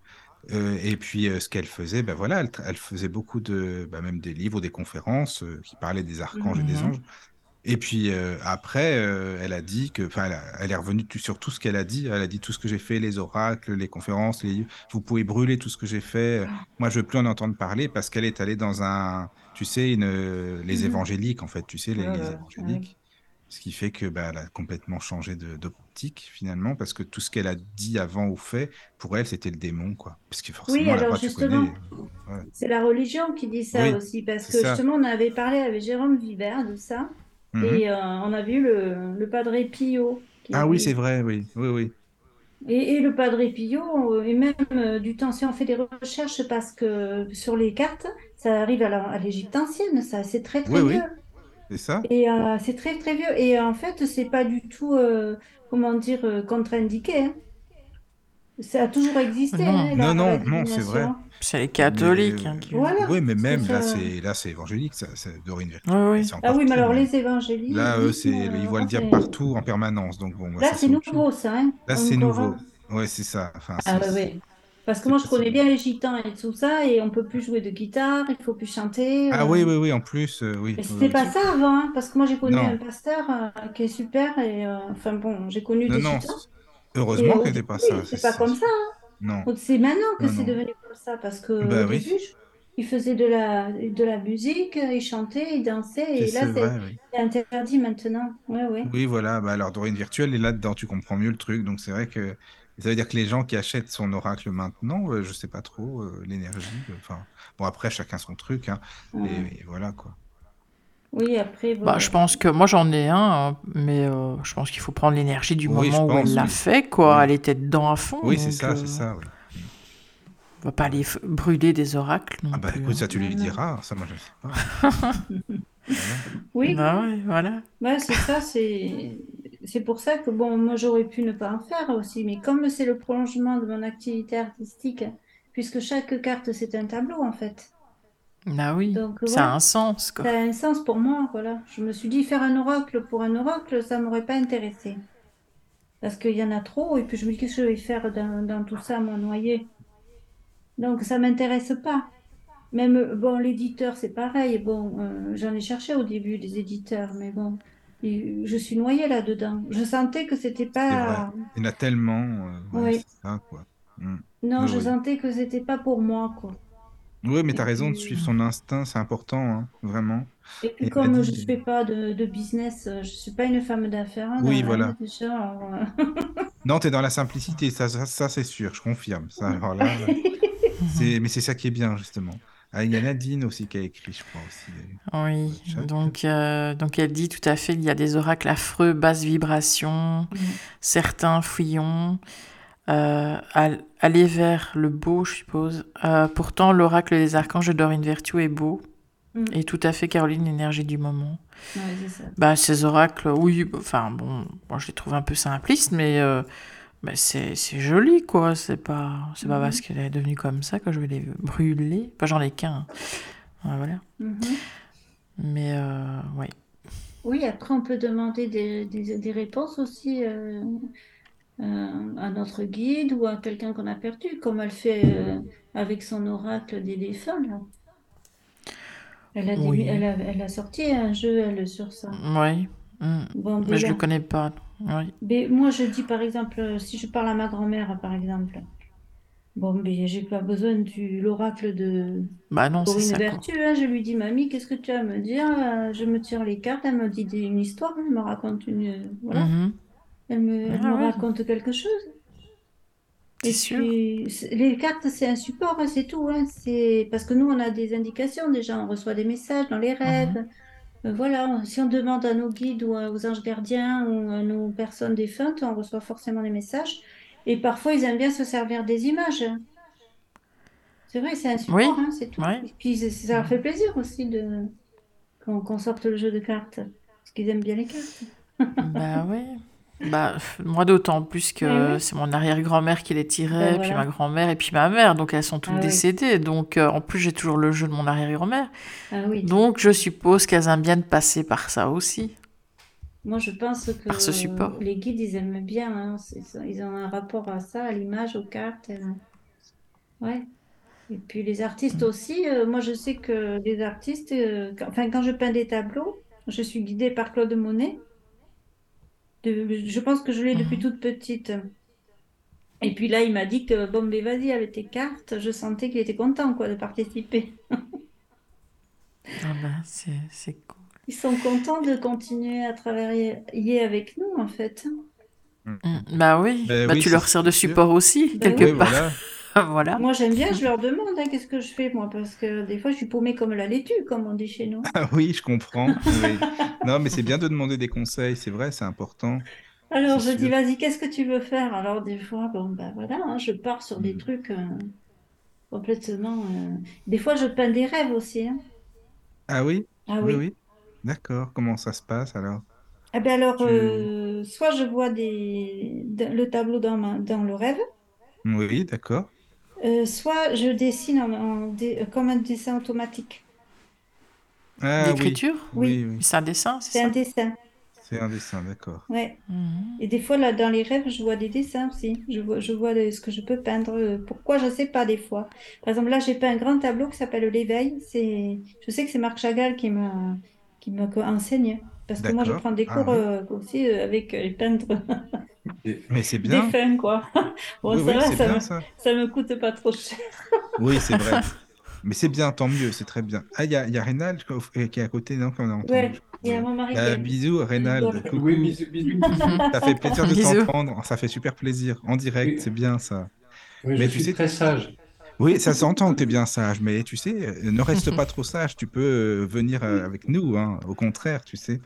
Euh, et puis, euh, ce qu'elle faisait, ben voilà, elle, faisait beaucoup de, ben même des livres, des conférences euh, qui parlaient des archanges et des mhm. anges. Et puis euh, après, euh, elle a dit que, enfin, elle, est revenue sur tout ce qu'elle a dit. Elle a dit tout ce que j'ai fait, les oracles, les conférences, les Vous pouvez brûler tout ce que j'ai fait. Moi, je veux plus en entendre parler parce qu'elle est allée dans un, tu sais, une, les mmh évangéliques en fait, tu sais, les, évangéliques. Ce qui fait que, bah, elle a complètement changé d'optique finalement parce que tout ce qu'elle a dit avant ou fait, pour elle, c'était le démon, quoi. Parce que forcément, oui, alors justement, c'est la religion qui dit ça aussi parce que justement, on avait parlé avec Jérôme Vibert de ça. Mhm. Et euh, on a vu le, le Padre Pio. Ah oui, c'est vrai, oui. oui, oui. Et, le Padre Pio, euh, et même euh, du temps, si on fait des recherches, parce que sur les cartes, ça arrive à l'Égypte ancienne, ça, c'est très très vieux. C'est ça. Et c'est très très vieux. Et en fait, c'est pas du tout, comment dire, contre-indiqué. Hein. Ça a toujours existé. Non, hein, non, non, non c'est vrai. C'est les catholiques. Hein, oui, mais même là, c'est là, c'est évangélique, ça, c'est Dorine. Oui, Ah oui, mais alors les évangéliques. Là, eux, c'est ils voient le diable partout en permanence, donc bon. Là, c'est nouveau, ça. Hein là, c'est nouveau. Ouais, c'est ça. Enfin, ah oui. Parce que moi, je connais bien les gitans et tout ça, et on peut plus jouer de guitare, il faut plus chanter. Ah oui, oui, oui, en plus, euh, oui. Mais c'était pas ça avant, hein, parce que moi, j'ai connu un pasteur euh, qui est super, et euh, enfin bon, j'ai connu des non, gitans. Heureusement que c'était pas ça. C'est pas comme ça. Hein. Non. C'est maintenant que c'est devenu comme ça, parce que bah, oui. il faisait de la, de la musique, il chantait, il dansait, et là, c'est interdit maintenant. Ouais, ouais. Oui, voilà. Bah, alors, Dorine Virtuelle est là-dedans, tu comprends mieux le truc. Donc, c'est vrai que ça veut dire que les gens qui achètent son oracle maintenant, euh, je sais pas trop, euh, l'énergie. Enfin, bon, après, chacun son truc. Hein, et, voilà, quoi. Oui, après. Bah, je pense que moi j'en ai un, hein, mais euh, je pense qu'il faut prendre l'énergie du moment où elle l'a fait, quoi. Elle était dedans à fond. Oui, c'est ça, c'est ça. On va pas aller brûler des oracles. Non ah bah écoute, ça tu lui diras, ça moi je sais pas. [LAUGHS] Oui. Bah voilà. Bah, c'est ça, c'est c'est pour ça que bon, moi j'aurais pu ne pas en faire aussi, mais comme c'est le prolongement de mon activité artistique, puisque chaque carte c'est un tableau en fait. Ah oui, ça a un sens. Quoi. Ça a un sens pour moi, voilà. Je me suis dit faire un oracle pour un oracle, ça m'aurait pas intéressé. Parce qu'il y en a trop, et puis je me dis qu'est-ce que je vais faire dans, tout ça, mon noyer? Donc ça m'intéresse pas. Même, bon, l'éditeur, c'est pareil. Bon, euh, j'en ai cherché au début des éditeurs, mais bon, je suis noyée là-dedans. Je sentais que c'était pas. Il y en a tellement. Euh, oui. Ça, quoi. Mm. Non, je sentais que c'était pas pour moi, quoi. Oui, mais tu as raison de suivre son instinct, c'est important, hein, vraiment. Et puis, comme je ne fais pas de, de, business, je ne suis pas une femme d'affaires. Hein, oui, voilà. Déjà, euh. [LAUGHS] non, tu es dans la simplicité, ça, ça, c'est sûr, je confirme. Ça, alors là, [LAUGHS] mais c'est ça qui est bien, justement. Ah, il y a Nadine aussi qui a écrit, je crois aussi. Oui, donc, euh, donc elle dit tout à fait, il y a des oracles affreux, basse vibration, certains fouillons. Euh, aller vers le beau, je suppose. Euh, pourtant, l'oracle des archanges de Dorine Vertu est beau. Mm. Et tout à fait, Caroline, l'énergie du moment. Ouais, ça. Bah, ces oracles, oui, enfin, bon, moi je les trouve un peu simplistes, mais euh, Mais c'est joli, quoi. C'est pas, c'est pas Mhm. parce qu'elle est devenue comme ça que je vais les brûler. Pas j'en ai qu'un. Ouais, voilà. Mhm. Mais euh, ouais. Oui, après, on peut demander des, des- des réponses aussi à notre guide ou à quelqu'un qu'on a perdu, comme elle fait euh, avec son oracle des défunts, là. Elle a, des- elle a, elle a sorti un jeu, elle, sur ça. Oui. Mm. Bon, Mais je Bella. le connais pas. Oui. Mais moi, je dis par exemple, euh, si je parle à ma grand-mère, par exemple, bon, mais j'ai pas besoin du l'oracle de Bah non, ça, quoi. Vertu. hein. Je lui dis, mamie, qu'est-ce que tu as à me dire? Euh, Je me tire les cartes, elle me dit une histoire, elle me raconte une, voilà, Mhm. Elle me, elle Ah me ouais. raconte quelque chose. C'est Et sûr. puis, les cartes, c'est un support, hein, c'est tout. hein. C'est parce que nous, on a des indications déjà, on reçoit des messages dans les rêves. Euh, Voilà, si on demande à nos guides ou aux anges gardiens ou à nos personnes défuntes, on reçoit forcément des messages. Et parfois, ils aiment bien se servir des images. C'est vrai, c'est un support, Oui, hein, c'est tout. oui. Et puis, ça leur fait plaisir aussi de qu'on qu'on sorte le jeu de cartes, parce qu'ils aiment bien les cartes. Bah [LAUGHS] ouais. Bah, moi d'autant plus que c'est mon arrière-grand-mère qui les tirait, Ben puis voilà. ma grand-mère et puis ma mère, donc elles sont toutes Ah oui. décédées. Donc euh, en plus j'ai toujours le jeu de mon arrière-grand-mère. Ah oui, Donc je suppose qu'elles aiment bien de passer par ça aussi. moi je pense que Par ce support. les guides, ils aiment bien, hein. Ils ont un rapport à ça, à l'image, aux cartes. euh, Ouais. Et puis les artistes aussi, euh, moi je sais que les artistes, euh, quand- enfin quand je peins des tableaux, je suis guidée par Claude Monet. De- je pense que je l'ai depuis Mhm. toute petite. Et puis là, il m'a dit que bon, mais vas-y avec tes cartes. Je sentais qu'il était content quoi de participer. Ah bah, c'est c'est cool. Ils sont contents de continuer à travailler avec nous en fait. Mm, Bah oui, Ben bah oui, tu leur sers de sûr. support aussi, Ben quelque Oui, part. voilà. [LAUGHS] [LAUGHS] Voilà. Moi j'aime bien, je leur demande hein, qu'est-ce que je fais moi parce que des fois je suis paumée comme la laitue comme on dit chez nous. Ah oui, je comprends. oui. Non, mais c'est bien de demander des conseils, c'est vrai, c'est important. Alors je dis, vas-y, qu'est-ce que tu veux faire? Alors des fois, bon, ben voilà, hein, je pars sur des Mm. trucs euh, complètement... euh, Des fois, je peins des rêves aussi. hein. Ah oui? Ah Oui, oui. oui. D'accord. Comment ça se passe alors? Ah ben alors, Tu... euh, soit je vois des... de- le tableau dans, ma- dans le rêve, Oui, d'accord. Euh, soit je dessine en, en dé- euh, comme un dessin automatique. Ah oui, L'écriture? oui, oui. C'est un dessin, c'est C'est un dessin, C'est un dessin, d'accord. ouais. Mhm. Et des fois, là, dans les rêves, je vois des dessins aussi. Je vois, je vois de- ce que je peux peindre. euh, Pourquoi, je sais pas des fois. Par exemple, là, j'ai peint un grand tableau qui s'appelle L'éveil. C'est, je sais que c'est Marc Chagall qui me, qui me enseigne. Parce que moi, je prends des Ah cours oui. euh, aussi euh, avec les peintres [LAUGHS] Mais c'est bien. défunts, quoi. Bon, Oui, ça oui, va, c'est ça bien me, ça. ça me coûte pas trop cher. [LAUGHS] Oui, c'est vrai. Mais c'est bien, tant mieux, c'est très bien. Ah, il y a, il y a Rénal euh, qui est à côté, non, qu'on a entendu. Ouais, il y a mon mari qui Euh, est- bisous. Coucou. Oui, bisous, bisous. Ça fait plaisir de t'entendre. Ça fait super plaisir. En direct, Oui. c'est bien ça. Oui, Mais je tu suis sais- très sage. Oui, ça s'entend que tu es bien sage, mais tu sais, euh, ne reste pas trop sage. Tu peux euh, venir euh, avec nous, hein. Au contraire, tu sais.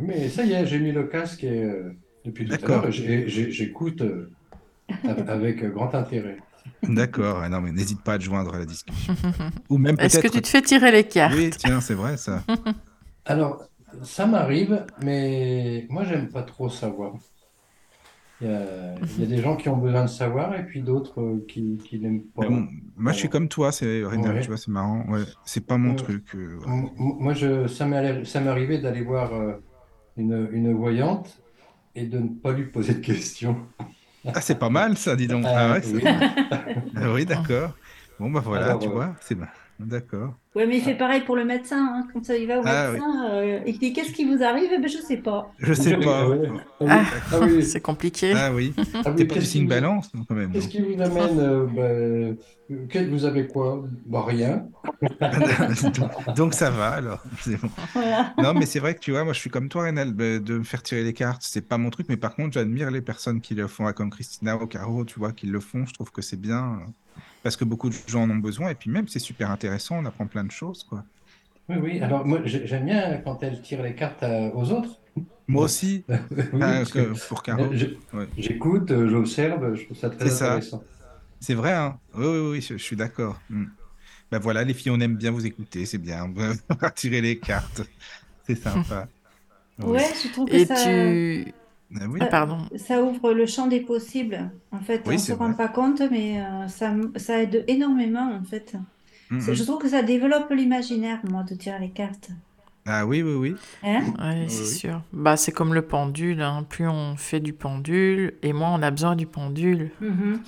Mais ça y est, j'ai mis le casque et, euh, depuis tout à l'heure et j'écoute euh, avec grand intérêt. D'accord. Ah Non, mais n'hésite pas à te joindre à la discussion. Ou même Est-ce que tu te fais tirer les cartes? Oui, tiens, c'est vrai ça. [LAUGHS] Alors, ça m'arrive, mais moi, j'aime pas trop savoir. Il y a, il y a des gens qui ont besoin de savoir et puis d'autres euh, qui, qui n'aiment pas. Bon, moi, je suis comme toi, c'est Ouais. tu vois, c'est marrant. Ouais, c'est pas mon truc. euh, ouais. Moi, je, ça m'est allé- ça m'est arrivé d'aller voir euh, une, une voyante et de ne pas lui poser de questions. Ah, c'est pas mal ça, dis donc. Ah, Ah ouais, c'est- oui. Ah oui, d'accord. Bon, bah voilà, Alors, tu euh, vois, c'est bien. D'accord. Ouais, mais il fait pareil pour le médecin. Hein. Quand il va au Ah, médecin, euh, il dit Qu'est-ce qui vous arrive? Eh ben, je sais pas. Je sais pas. Ah ouais. Ah oui, Ah. ah oui, [LAUGHS] C'est compliqué. Ah oui. ah oui, T'es pas signe balance, quand même. Qu'est-ce qui vous amène euh, bah, que- Vous avez quoi? Bah, rien. [LAUGHS] donc, ça va alors. C'est bon. Voilà. Non, mais c'est vrai que tu vois, moi je suis comme toi, Rénal, bah, de me faire tirer les cartes, c'est pas mon truc, mais par contre, j'admire les personnes qui le font, ah, comme Christina ou Caro, tu vois, qui le font. Je trouve que c'est bien euh, parce que beaucoup de gens en ont besoin et puis même c'est super intéressant, on apprend plein de choses, quoi. Oui, oui. Alors, moi, j'ai- j'aime bien quand elle tire les cartes à- aux autres. Moi aussi, [LAUGHS] Oui, ah, parce que- pour Caro, ouais. j'écoute, euh, j'observe, je trouve ça très C'est ça. intéressant. c'est vrai, hein. Oui, oui, oui, je, je suis d'accord. Hmm. Ben voilà, les filles, on aime bien vous écouter, c'est bien. On va [LAUGHS] tirer les cartes, c'est sympa. Oui. Ouais, je trouve que Et ça. tu... Ah oui. Ah, pardon. Ça ouvre le champ des possibles. En fait, Oui, on ne se rend vrai. pas compte, mais euh, ça, ça aide énormément, en fait. Mhm. Je trouve que ça développe l'imaginaire, moi, de tirer les cartes. Ah oui, oui, oui. Hein? Ouais, c'est oui. sûr. Bah, c'est comme le pendule. hein. Plus on fait du pendule, et moins on a besoin du pendule. Mhm.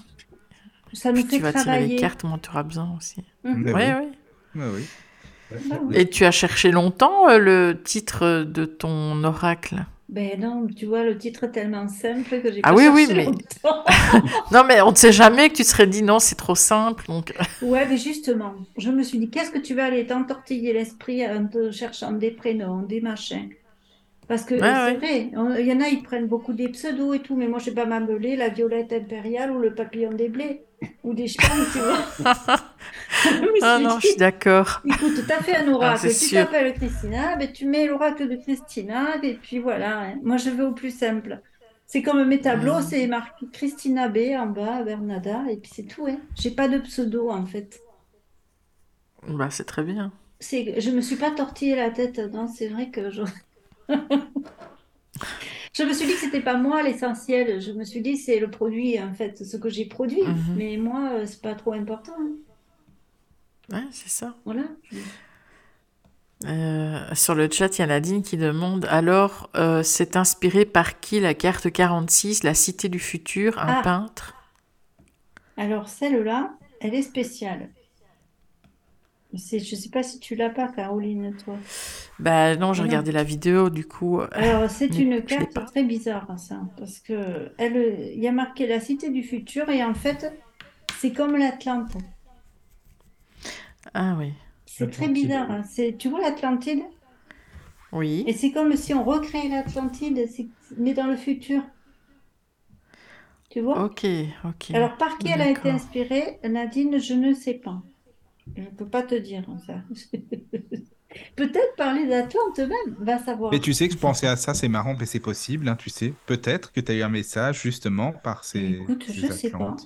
Ça nous Plus fait tu vas tirer les cartes, moins tu auras besoin aussi. Oui. Ah oui. Bah oui. Et tu as cherché longtemps euh, le titre de ton oracle? Ben non, tu vois, le titre est tellement simple que j'ai Ah pas oui, oui, mais-. [LAUGHS] Non, mais on ne sait jamais que tu serais dit non, c'est trop simple. Donc, Ouais, mais justement, je me suis dit, qu'est-ce que tu vas aller t'entortiller l'esprit en te cherchant des prénoms, des machins? Parce que Ouais, c'est ouais. vrai, il y en a, ils prennent beaucoup des pseudos et tout, mais moi, je sais pas m'appeler la violette impériale ou le papillon des blés, ou des champs, tu vois. [LAUGHS] Ah non, je suis d'accord. Écoute, tu as fait un oracle, c'est tu t'appelles Christina, ben tu mets l'oracle de Christina, et puis voilà. hein. Moi, je vais au plus simple. C'est comme mes tableaux, Mhm. c'est marqué Christina B en bas, Bernada, et puis c'est tout. Hein. J'ai pas de pseudo, en fait. Bah, c'est très bien. C'est, je me suis pas tortillé la tête, non, c'est vrai que je... [LAUGHS] Je me suis dit que c'était pas moi l'essentiel. Je me suis dit c'est le produit, en fait, ce que j'ai produit. Mhm. Mais moi, euh, c'est pas trop important. hein. Ouais, c'est ça. Voilà. Euh, sur le chat, il y a Nadine qui demande alors, euh, c'est inspiré par qui la carte 46, la cité du futur, un Ah. peintre? Alors, celle-là, elle est spéciale. C'est, je sais pas si tu l'as pas, Caroline, toi. Bah non, j'ai Non. regardé la vidéo, du coup. euh, Alors, c'est une carte très bizarre, hein, ça, parce que elle, il y a marqué la cité du futur et en fait, c'est comme l'Atlante. Ah oui. C'est très bizarre. hein. C'est, tu vois l'Atlantide? Oui. Et c'est comme si on recréait l'Atlantide, mais dans le futur. Tu vois? Ok, ok. Alors, par qui elle a été inspirée, Nadine, je ne sais pas. Je ne peux pas te dire ça. [LAUGHS] Peut-être parler d'Atlante même, va savoir. Mais tu sais que je pensais à ça, c'est marrant, mais c'est possible, hein, tu sais. Peut-être que tu as eu un message justement par ces, Écoute, ces je sais pas.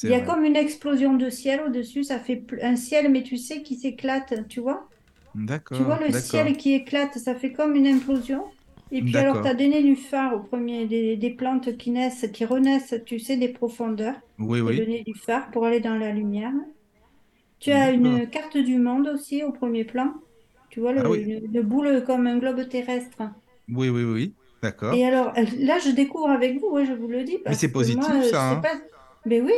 C'est Il y a vrai. comme une explosion de ciel au-dessus, ça fait un ciel, mais tu sais, qui s'éclate, tu vois? D'accord. Tu vois le ciel qui éclate, ça fait comme une implosion. Et puis alors, tu as des nénuphars au premier, des, des plantes qui naissent, qui renaissent, tu sais, des profondeurs. Oui, oui. le nénuphar pour aller dans la lumière. Tu as une carte du monde aussi au premier plan. Tu vois, le, Ah oui. une, une boule comme un globe terrestre. Oui, oui, oui. D'accord. Et alors, là, je découvre avec vous, ouais, je vous le dis. parce c'est que positif, moi, ça, hein. pas. Mais oui.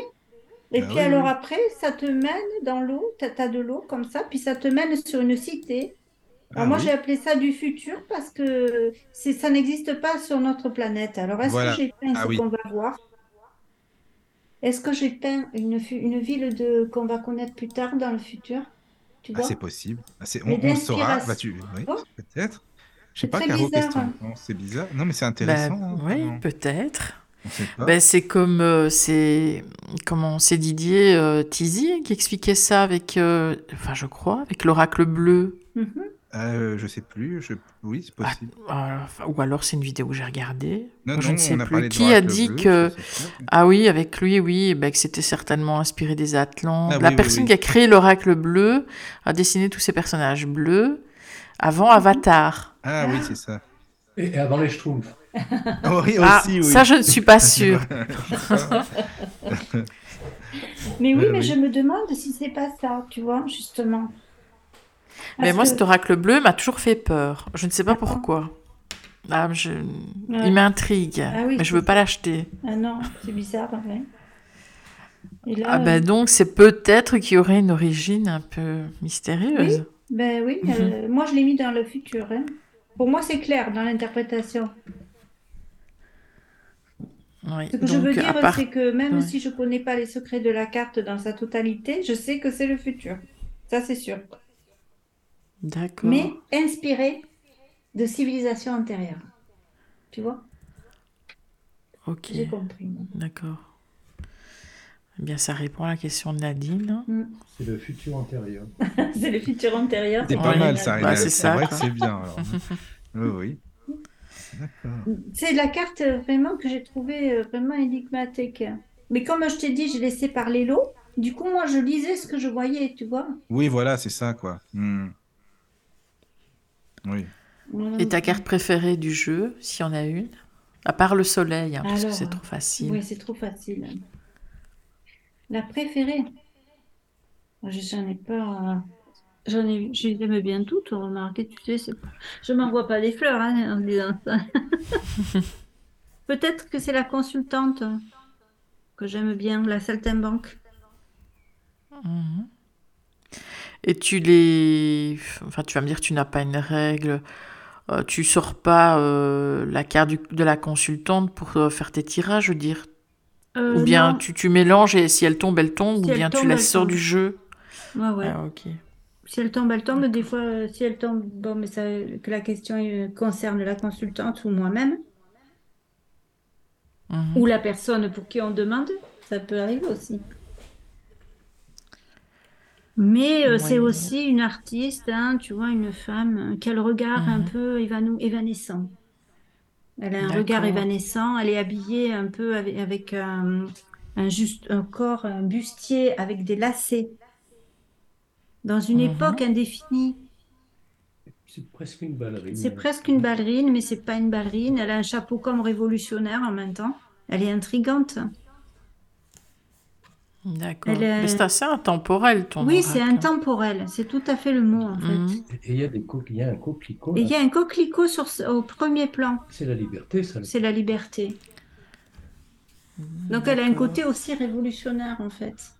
Et Ah puis oui, alors oui. après, ça te mène dans l'eau, tu as, de l'eau comme ça, puis ça te mène sur une cité. Alors Ah moi, oui. j'ai appelé ça du futur parce que ça n'existe pas sur notre planète. Alors, est-ce Voilà. que j'ai peint Ah ce oui. qu'on va voir? Est-ce que j'ai peint une, ville de, qu'on va connaître plus tard dans le futur? Tu Ah, vois? c'est possible. Ah, c'est- on, on saura. Bah, tu... oui, peut-être. Je C'est sais pas, Caro, qu'est-ce que bizarre. t'en penses? C'est bizarre. Non, mais c'est Bah, intéressant. hein, oui, peut-être. Pas. Ben, c'est comme euh, c'est comment c'est Didier euh, Tizy qui expliquait ça avec euh, enfin je crois avec l'oracle bleu Mhm. Euh, je sais plus. Je... Oui, c'est Ah, possible. ah, ou alors c'est une vidéo que j'ai regardée non, je non, ne sais on a plus parlé de qui a dit bleu, que je ah oui avec lui oui ben, que c'était certainement inspiré des Atlantes Ah la oui, personne oui. qui a créé l'oracle bleu a dessiné tous ces personnages bleus avant Avatar Ah oui, c'est ça. Et, et avant les Schtroumpfs. Oh, oui, ah aussi, oui. ça je ne suis pas [LAUGHS] sûre [LAUGHS] Mais oui, Euh, mais oui. je me demande si c'est pas ça, tu vois, justement. mais moi que- cet oracle bleu m'a toujours fait peur je ne sais pas D'accord. pourquoi ah, je... Ouais. il m'intrigue Ah oui, mais je c'est veux pas l'acheter Ah non, c'est bizarre, ouais. Et là, Ah euh, ben donc c'est peut-être qu'il y aurait une origine un peu mystérieuse. ben oui, Mhm. euh, moi je l'ai mis dans le futur. hein. Pour moi, c'est clair dans l'interprétation. Oui. Ce que je veux dire, part- c'est que même si je connais pas les secrets de la carte dans sa totalité, je sais que c'est le futur. Ça, c'est sûr. D'accord. Mais inspiré de civilisations antérieures. Tu vois? Ok. J'ai compris. D'accord. Eh bien, ça répond à la question de Nadine. Mm. C'est le futur antérieur. [LAUGHS] C'est le futur antérieur. C'est pas Ouais. mal, ça. Bah, c'est vrai que c'est bien. alors. oui, oui. [LAUGHS] C'est la carte euh, vraiment que j'ai trouvée euh, vraiment énigmatique. Mais comme je t'ai dit, j'ai laissé parler l'eau. Du coup, moi, je lisais ce que je voyais, tu vois. Oui, voilà, c'est ça, quoi. Hmm. Oui. Et ta carte préférée du jeu, s'il y en a une? À part le soleil, hein, parce que c'est trop facile. Oui, c'est trop facile. La préférée? J'en ai pas. J'en ai, j'aime bien toutes, remarquez, tu sais, je m'envoie pas des fleurs hein, en disant ça. [LAUGHS] Peut-être que c'est la consultante que j'aime bien, la saltimbanque. Mhm. Et tu les. Enfin, tu vas me dire, tu n'as pas une règle. Euh, tu sors pas euh, la carte de la consultante pour euh, faire tes tirages, je veux dire. ou bien tu, tu, mélanges et si elle tombe, elle tombe, ou bien tu la sors du jeu. Ouais, ouais. Ah, ok. Si elle tombe, elle tombe. Des fois, si elle tombe, bon, mais ça, que la question concerne la consultante ou moi-même. Mhm. Ou la personne pour qui on demande. Ça peut arriver aussi. Mais euh, c'est aussi une artiste, hein, tu vois, une femme qui a le regard un mhm. peu évanescent. Elle a un regard évanescent, elle est habillée un peu avec, un, juste, un corps, un bustier avec des lacets. Dans une mhm. époque indéfinie. C'est presque une ballerine. C'est presque une ballerine, mais c'est pas une ballerine. Elle a un chapeau comme révolutionnaire en même temps. Elle est intrigante. D'accord. Mais c'est assez intemporel, ton Oui, c'est intemporel. C'est tout à fait le mot, en fait. Mhm. Et il y a, des il y a un coquelicot. Et il y a un coquelicot sur, au premier plan. C'est la liberté, ça. C'est la liberté. Donc elle a un côté aussi révolutionnaire, en fait.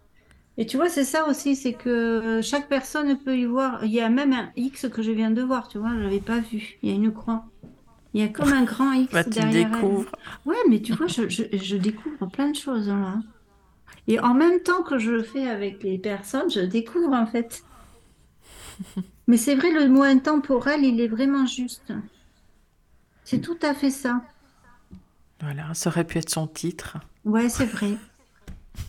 Et tu vois, c'est ça aussi, c'est que chaque personne peut y voir. Il y a même un X que je viens de voir, tu vois, je l'avais pas vu. Il y a une croix. Il y a comme un grand X bah, derrière. Tu découvres. Ouais, mais tu vois, je, je, je découvre plein de choses hein, là. Et en même temps que je le fais avec les personnes, je découvre en fait. [LAUGHS] Mais c'est vrai, le mot intemporel, il est vraiment juste. C'est tout à fait ça. Voilà, ça aurait pu être son titre. Ouais, c'est vrai.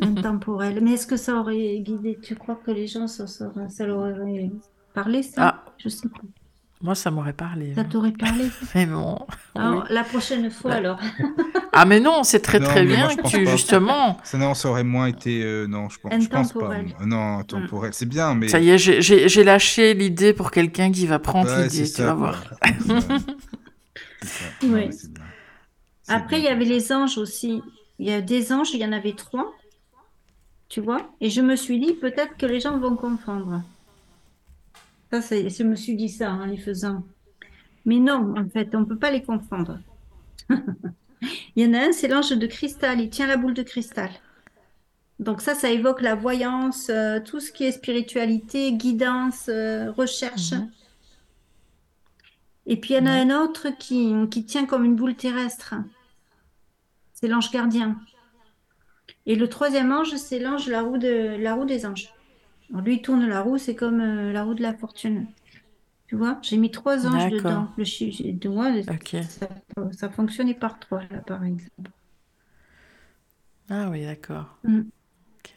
Intemporel. Mais est-ce que ça aurait guidé Tu crois que les gens, ça, ça, leur aurait parlé, ça? Ah. Je sais pas. Moi, ça m'aurait parlé. Ça t'aurait parlé? [LAUGHS] Vraiment. Alors, La prochaine fois, alors. [LAUGHS] ah, mais non, c'est très très bien que tu, justement. Ça, non, ça aurait moins été. Euh, non, je pense, je pense pas. Non, temporel, c'est bien, mais. Ça y est, j'ai lâché l'idée pour quelqu'un qui va prendre l'idée, tu vas voir. [LAUGHS] oui. Après, il y avait les anges aussi. Il y a des anges, il y en avait trois. Tu vois Et je me suis dit, peut-être que les gens vont confondre. Ça, je me suis dit ça en les faisant. Mais non, en fait, on ne peut pas les confondre. [LAUGHS] il y en a un, c'est l'ange de cristal. Il tient la boule de cristal. Donc ça, ça évoque la voyance, euh, tout ce qui est spiritualité, guidance, euh, recherche. Mhm. Et puis il y en a un autre qui, qui tient comme une boule terrestre. C'est l'ange gardien. Et le troisième ange, c'est l'ange, la roue, de, la roue des anges. Alors lui, il tourne la roue, c'est comme euh, la roue de la fortune. Tu vois, j'ai mis trois anges dedans. Le de moi, ça, fonctionnait par trois, là, par exemple. Ah oui, d'accord. Mm.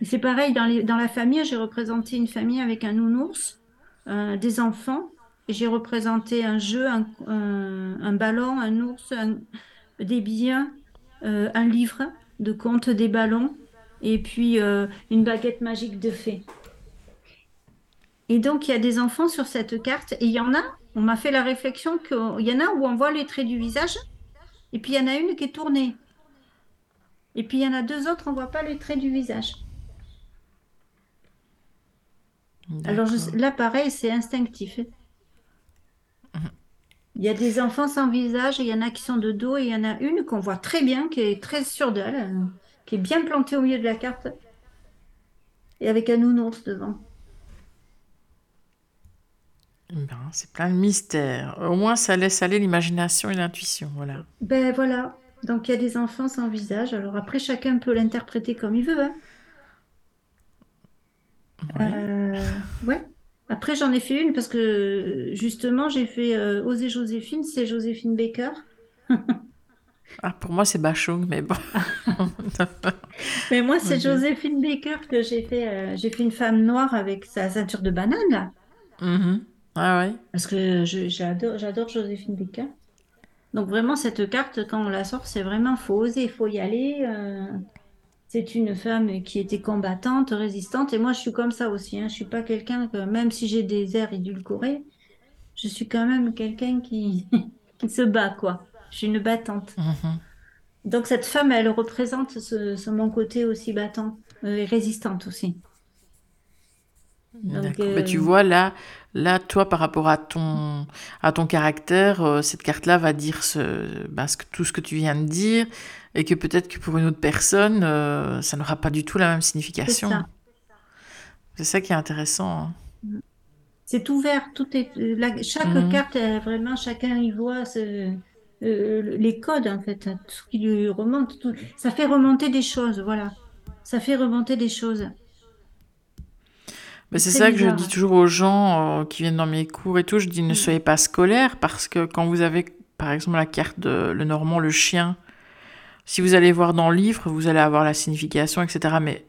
C'est pareil, dans, les, dans la famille, j'ai représenté une famille avec un nounours, euh, des enfants, j'ai représenté un jeu, un, un, ballon, un ours, des biens, euh, un livre de contes des ballons, et puis une baguette magique de fées. Et donc, il y a des enfants sur cette carte, et il y en a, on m'a fait la réflexion qu'il y en a où on voit les traits du visage, et puis il y en a une qui est tournée. Et puis il y en a deux autres, on ne voit pas les traits du visage. Alors là, pareil, c'est instinctif. Il y a des enfants sans visage, il y en a qui sont de dos, et il y en a une qu'on voit très bien, qui est très sûre d'elle, qui est bien plantée au milieu de la carte, et avec un nounours devant. Ben, c'est plein de mystères. Au moins, ça laisse aller l'imagination et l'intuition. Voilà. Ben voilà. Donc, il y a des enfants sans visage. Alors, après, chacun peut l'interpréter comme il veut. Hein. Ouais. Euh, après, j'en ai fait une parce que justement, j'ai fait euh, Oser Joséphine. C'est Joséphine Baker. ah, pour moi, c'est Bachung, mais bon. [LAUGHS] mais moi, c'est Joséphine Baker que j'ai fait. Euh, j'ai fait une femme noire avec sa ceinture de banane, là. Mm ah ouais. Parce que j'adore, j'adore Joséphine Baker. Donc vraiment, cette carte, quand on la sort, c'est vraiment, faut oser, il faut y aller. Euh, c'est une femme qui était combattante, résistante. Et moi, je suis comme ça aussi. Hein. Je suis pas quelqu'un que, même si j'ai des airs édulcorés, je suis quand même quelqu'un qui, [LAUGHS] qui se bat, quoi. Je suis une battante. Mhm. Donc cette femme, elle représente ce, mon côté aussi battant et résistante aussi. Mais tu vois, là, là, toi, par rapport à ton, à ton caractère, cette carte-là va dire ce, bah, ce, tout ce que tu viens de dire, et que peut-être que pour une autre personne, ça n'aura pas du tout la même signification. C'est ça qui est intéressant. Hein. C'est ouvert, tout est, chaque mhm. carte, vraiment, chacun y voit ce, euh, les codes, en fait, tout ce qui lui remonte. Ça fait remonter des choses, voilà. Ça fait remonter des choses. c'est ça que je dis toujours aux gens euh, qui viennent dans mes cours et tout. Je dis ne mm. soyez pas scolaire parce que quand vous avez, par exemple, la carte de le normand, le chien, si vous allez voir dans le livre, vous allez avoir la signification, etc. Mais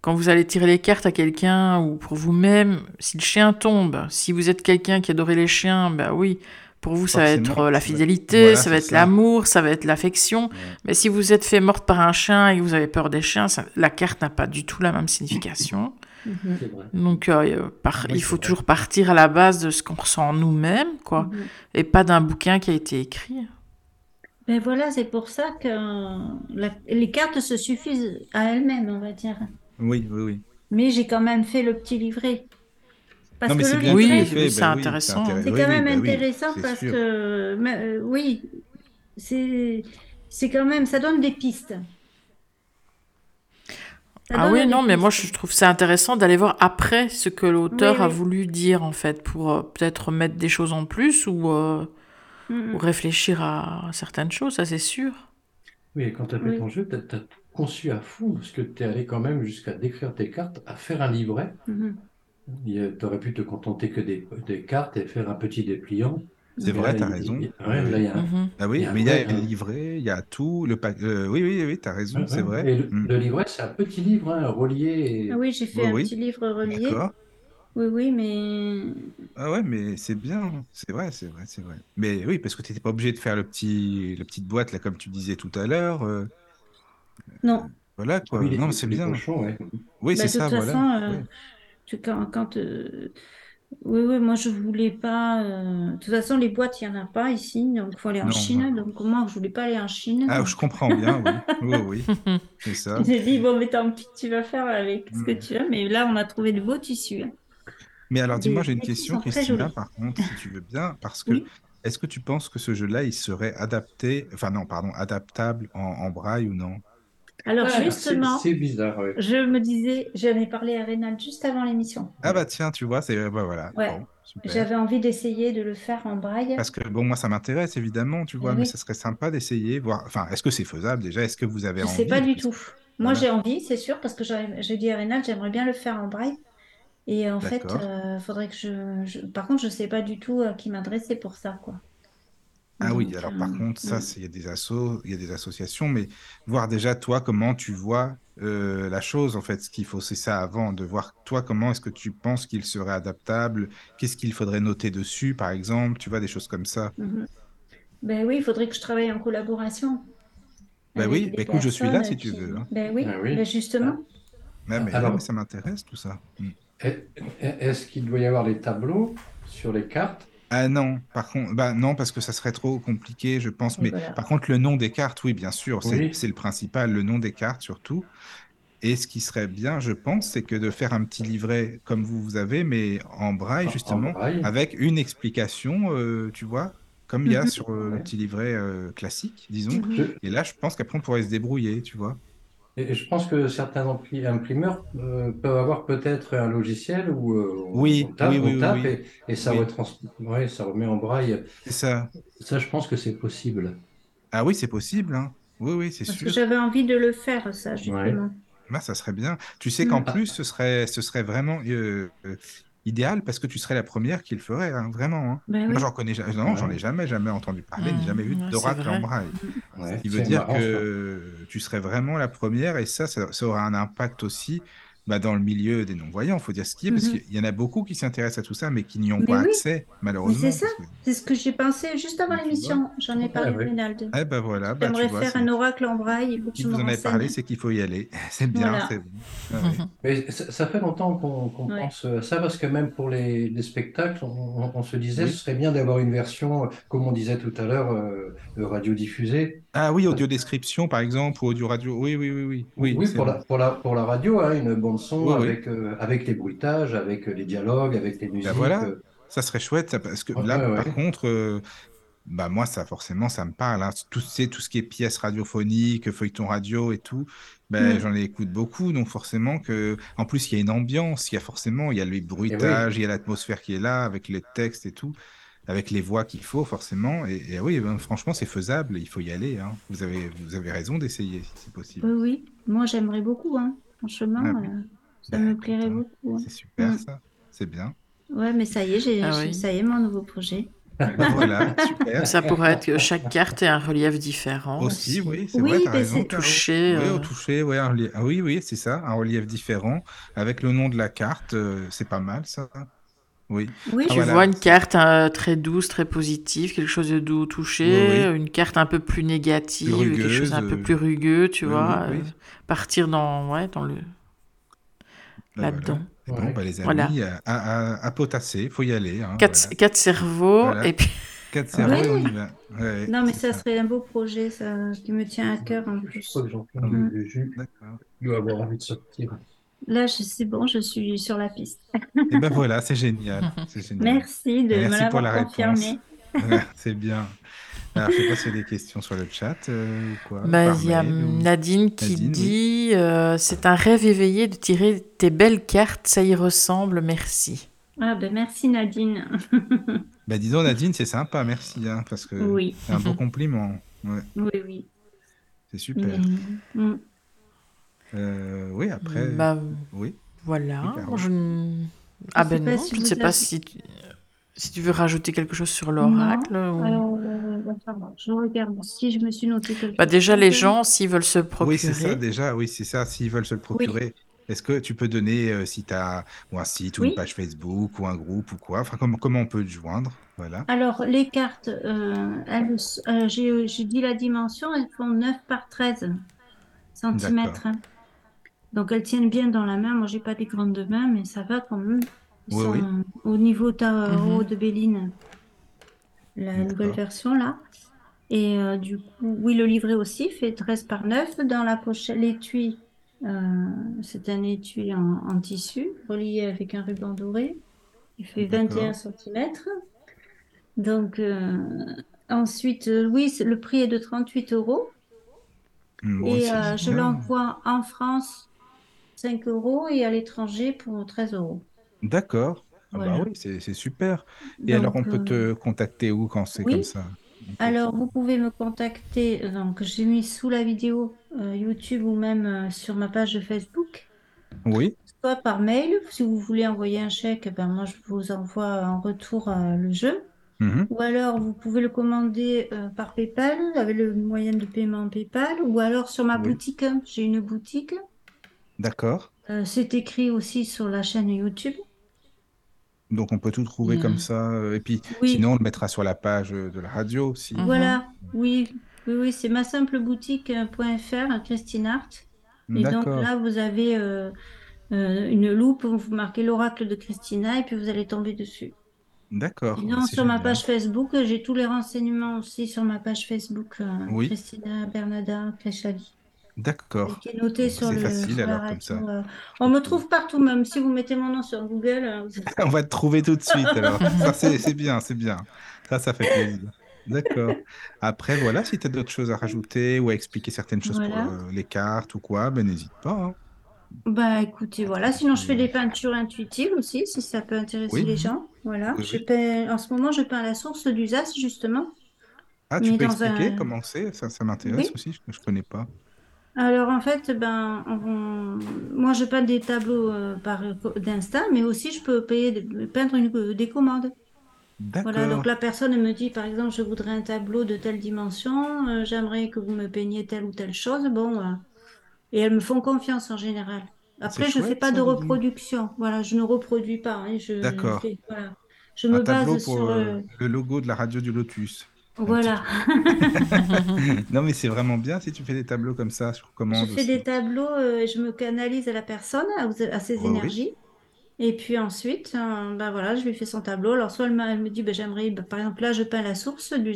quand vous allez tirer les cartes à quelqu'un ou pour vous-même, si le chien tombe, si vous êtes quelqu'un qui adorait les chiens, ben oui, pour vous, ça va être euh, la fidélité, ça va être l'amour, ça va être l'affection. Mais si vous êtes fait morte par un chien et que vous avez peur des chiens, la carte n'a pas du tout la même signification. [COUGHS] Donc, euh, il faut toujours partir à la base de ce qu'on ressent nous-mêmes, quoi, mhm. et pas d'un bouquin qui a été écrit. Ben voilà, c'est pour ça que les cartes se suffisent à elles-mêmes, on va dire. Oui, oui, oui. Mais j'ai quand même fait le petit livret. Parce non, mais c'est bien oui, c'est ben intéressant. c'est quand même ben intéressant parce que, euh, oui, c'est quand même, ça donne des pistes. ah oui, non, mais moi je trouve ça intéressant d'aller voir après ce que l'auteur a voulu dire en fait, pour euh, peut-être mettre des choses en plus ou, euh, ou réfléchir à certaines choses, ça c'est sûr. Oui, et quand tu as fait ton jeu, tu as, conçu à fond, parce que tu es allé quand même jusqu'à décrire tes cartes, à faire un livret. Mm-hmm. Tu aurais pu te contenter que des, des, cartes et faire un petit dépliant. C'est vrai, tu as raison. Ah oui, mais il y a le livret, il y a tout. Le euh, oui, oui, oui, tu as raison, c'est vrai. Et mm. le, livret, c'est un petit livre hein, relié. Ah oui, j'ai fait un petit livre relié. Oui, oui, mais. Ah ouais, mais c'est bien, c'est vrai, c'est vrai, c'est vrai. Mais oui, parce que tu n'étais pas obligé de faire le petit, la petite boîte, là, comme tu disais tout à l'heure. Euh. Non. Voilà, quoi. Oui, non, c'est bien. Oui, bah, c'est ça, voilà. Euh, tu, quand, quand euh, oui, oui, moi je voulais pas. Euh, de toute façon, les boîtes, il n'y en a pas ici, donc il faut aller en Chine. Donc moi, je voulais pas aller en Chine. Ah, je comprends bien, oui. [LAUGHS] oui, oui. C'est ça. J'ai dit, bon, mais tant pis, tu vas faire avec ce que mm. tu as. Mais là, on a trouvé de beaux tissus. Hein. Mais alors, dis-moi, j'ai une question, Christina, par contre, si tu veux bien, parce que est-ce que tu penses que ce jeu-là, il serait adapté, enfin non, pardon, adaptable en braille ou non? Alors justement, c'est bizarre. Je me disais, j'en ai parlé à Rénal juste avant l'émission. Ah bah tiens, tu vois, c'est bah voilà. J'avais envie d'essayer de le faire en braille. Parce que bon, moi ça m'intéresse évidemment, tu vois, eh mais ça serait sympa d'essayer, voir. Enfin, est-ce que c'est faisable déjà Est-ce que vous avez envie Je sais pas du tout. Moi j'ai envie, c'est sûr, parce que j'ai dit à Rénal, j'aimerais bien le faire en braille. Et en fait, il euh, faudrait que je, Par contre, je sais pas du tout à qui m'adresser pour ça, quoi. Ah oui, alors par euh, contre, ça, il y a des assos, il y a des associations, mais voir déjà toi comment tu vois euh, la chose, en fait, ce qu'il faut, c'est ça avant, de voir toi comment est-ce que tu penses qu'il serait adaptable, qu'est-ce qu'il faudrait noter dessus, par exemple, tu vois, des choses comme ça. Mhm. Ben oui, il faudrait que je travaille en collaboration. Ben oui, ben écoute, je suis là si tu veux. Hein. Ben oui, ah ben justement. Ah. mais, alors, ça m'intéresse tout ça. Hmm. Est-ce qu'il doit y avoir des tableaux sur les cartes? Ah non, par contre, bah non, parce que ça serait trop compliqué, je pense. Mais par contre, le nom des cartes, oui, bien sûr, c'est le principal, le nom des cartes surtout. Et ce qui serait bien, je pense, c'est que de faire un petit livret comme vous, vous avez, mais en braille, justement, avec une explication, euh, tu vois, comme il y a mhm. sur euh, le petit livret euh, classique, disons. Et là, je pense qu'après, on pourrait se débrouiller, tu vois. Et je pense que certains imprimeurs euh, peuvent avoir peut-être un logiciel où euh, oui, on tape, oui, et, ça, ça remet en braille. C'est ça. Ça, je pense que c'est possible. Ah oui, c'est possible. Hein. Oui, oui, c'est sûr. j'avais envie de le faire, ça, justement. Bah, ça serait bien. Tu sais qu'en mm. plus, ce serait, ce serait vraiment. Euh, idéal parce que tu serais la première qui le ferait, hein, vraiment. Hein. Ben Moi, j'en connais, non, j'en ai jamais, jamais entendu parler, ni jamais vu d'oracle en braille. Ce qui veut dire que tu serais vraiment la première et ça, ça, ça aura un impact aussi bah, dans le milieu des non-voyants, il faut dire ce qui est, parce mhm. qu'il y en a beaucoup qui s'intéressent à tout ça, mais qui n'y ont pas accès, malheureusement. C'est ça, c'est ce que j'ai pensé juste avant l'émission. J'en ai parlé Rinaldo. Eh ben voilà, bah, J'aimerais faire un oracle en braille. Si vous en avez parlé, c'est qu'il faut y aller. [LAUGHS] C'est bien, c'est bon. Ah [LAUGHS] mais ça, fait longtemps qu'on pense à ça, parce que même pour les, spectacles, on, se disait ce serait bien d'avoir une version, comme on disait tout à l'heure, euh, radiodiffusée Ah oui, audio description par exemple, ou audio radio. Oui, oui, oui, oui. Oui, oui pour, la, pour, la, pour la radio, hein, une bande son avec, euh, avec les bruitages, avec les dialogues, avec les ben musiques. voilà, ça serait chouette, parce que là, par contre, bah moi ça forcément ça me parle hein. tout c'est tout ce qui est pièces radiophoniques feuilleton radio et tout ben, mmh. j'en écoute beaucoup donc forcément que en plus il y a une ambiance il y a forcément il y a le bruitage il y a l'atmosphère qui est là avec les textes et tout avec les voix qu'il faut forcément et, oui ben, franchement c'est faisable il faut y aller hein. vous avez vous avez raison d'essayer si c'est possible oui oui moi j'aimerais beaucoup hein. franchement ah euh, ça me plairait beaucoup c'est super mmh. ça c'est bien ouais mais ça y est j'ai ah ça y est mon nouveau projet voilà, [LAUGHS] super. Ça pourrait être que chaque carte ait un relief différent. Aussi, oui, c'est oui, vrai, Au toucher. Oui, au toucher, ouais, ah oui, oui, c'est ça, un relief différent. Avec le nom de la carte, euh, c'est pas mal, ça. Oui. oui. Ah, tu vois une carte euh, très douce, très positive, quelque chose de doux au toucher, une carte un peu plus négative, quelque chose un peu plus rugueux, tu vois. Euh, partir dans, ouais, dans le. Bah, là-dedans. Bon, bah, les amis, à, à, potasser, il faut y aller. Hein, quatre, cerveaux, et puis... Quatre cerveaux, on y va. non, mais ça, serait un beau projet, ça, qui me tient à cœur en plus. Je crois que mm. jus. Il doit avoir envie de sortir. Là, c'est bon, je suis sur la piste. [LAUGHS] et ben voilà, c'est génial. [LAUGHS] génial. Merci de me l'avoir confirmé. [LAUGHS] c'est bien. Alors, je sais pas s'il y a des questions sur le chat euh, ou quoi. Bah, il y a Nadine qui dit euh, C'est un rêve éveillé de tirer tes belles cartes, ça y ressemble, merci. Ah, ben merci Nadine. bah, disons, Nadine, c'est sympa, merci, hein, parce que oui. c'est un beau compliment. Oui, oui. C'est super. Mm. Euh, oui, après. Bah, oui. Voilà. je... Ah, ben non, je ne sais pas si. Si tu veux rajouter quelque chose sur l'oracle ou... Euh, je regarde si je me suis noté quelque bah, Déjà, les gens, s'ils veulent se procurer. Oui, c'est ça, déjà, oui, c'est ça, s'ils veulent se le procurer. Est-ce que tu peux donner, euh, si tu as ou un site ou une page Facebook ou un groupe ou quoi enfin, comment, comment on peut te joindre voilà. Alors, les cartes, euh, j'ai dit la dimension, elles font 9 par 13 cm. Donc, elles tiennent bien dans la main. Moi, j'ai pas des grandes mains, mais ça va quand même au niveau tarot mhm. de Béline, la nouvelle version là. Et euh, du coup, oui, le livret aussi fait 13 par 9. Dans la pochette, l'étui, euh, c'est un étui en, tissu relié avec un ruban doré. Il fait 21 cm. Donc, euh, ensuite, oui, le prix est de 38 euros. et je l'envoie en France 5 euros et à l'étranger pour 13 euros. D'accord. Ah bah oui, c'est super. Et alors, on peut te euh, contacter où quand c'est comme ça? Alors, vous pouvez me contacter, donc j'ai mis sous la vidéo euh, YouTube ou même euh, sur ma page de Facebook, Oui. soit par mail. Si vous voulez envoyer un chèque, ben moi je vous envoie en retour le jeu. Mmh ou alors vous pouvez le commander par PayPal avec le moyen de paiement PayPal, ou alors sur ma boutique. J'ai une boutique. D'accord. c'est écrit aussi sur la chaîne YouTube. Donc on peut tout trouver comme ça. Euh, et puis sinon, on le mettra sur la page euh, de la radio aussi. Voilà, oui, oui, oui, c'est ma simple boutique.fr, Christine Art. Et donc là, vous avez euh, une loupe, vous marquez l'oracle de Christina et puis vous allez tomber dessus. D'accord. Sinon, sur ma page Facebook, j'ai tous les renseignements aussi sur ma page Facebook, Christina Bernada Cléchavi. D'accord. Qui est noté sur le. facile alors comme ça. Euh. On me trouve partout, même si vous mettez mon nom sur Google. Euh, [LAUGHS] On va te trouver tout de suite alors. [LAUGHS] ça, c'est bien, c'est bien. Ça, ça fait plaisir. D'accord. Après, voilà, si tu as d'autres choses à rajouter ou à expliquer certaines choses pour euh, les cartes ou quoi, ben n'hésite pas. Hein. Bah écoutez, voilà. Sinon, je fais des peintures intuitives aussi, si ça peut intéresser les gens. Voilà. Je peins... En ce moment, je peins la source du Zas, justement. Ah, tu peux expliquer comment c'est? Ça, ça m'intéresse aussi, je ne connais pas. Alors en fait, ben, moi je peins des tableaux euh, par d'instinct, mais aussi je peux payer, peindre une, des commandes. Voilà, donc la personne me dit par exemple, je voudrais un tableau de telle dimension, euh, j'aimerais que vous me peigniez telle ou telle chose. Bon, euh, et elles me font confiance en général. Après, je ne fais pas de reproduction. Voilà, je ne reproduis pas. Hein, je, D'accord. voilà. Je me base sur le logo de la radio du Lotus. Voilà. [LAUGHS] non, mais c'est vraiment bien si tu fais des tableaux comme ça. Je fais des tableaux euh, je me canalise à la personne, à, ses oh, énergies. Et puis ensuite, euh, ben voilà, je lui fais son tableau. Alors, soit elle, me dit, ben, j'aimerais, ben, par exemple, là, je peins la source du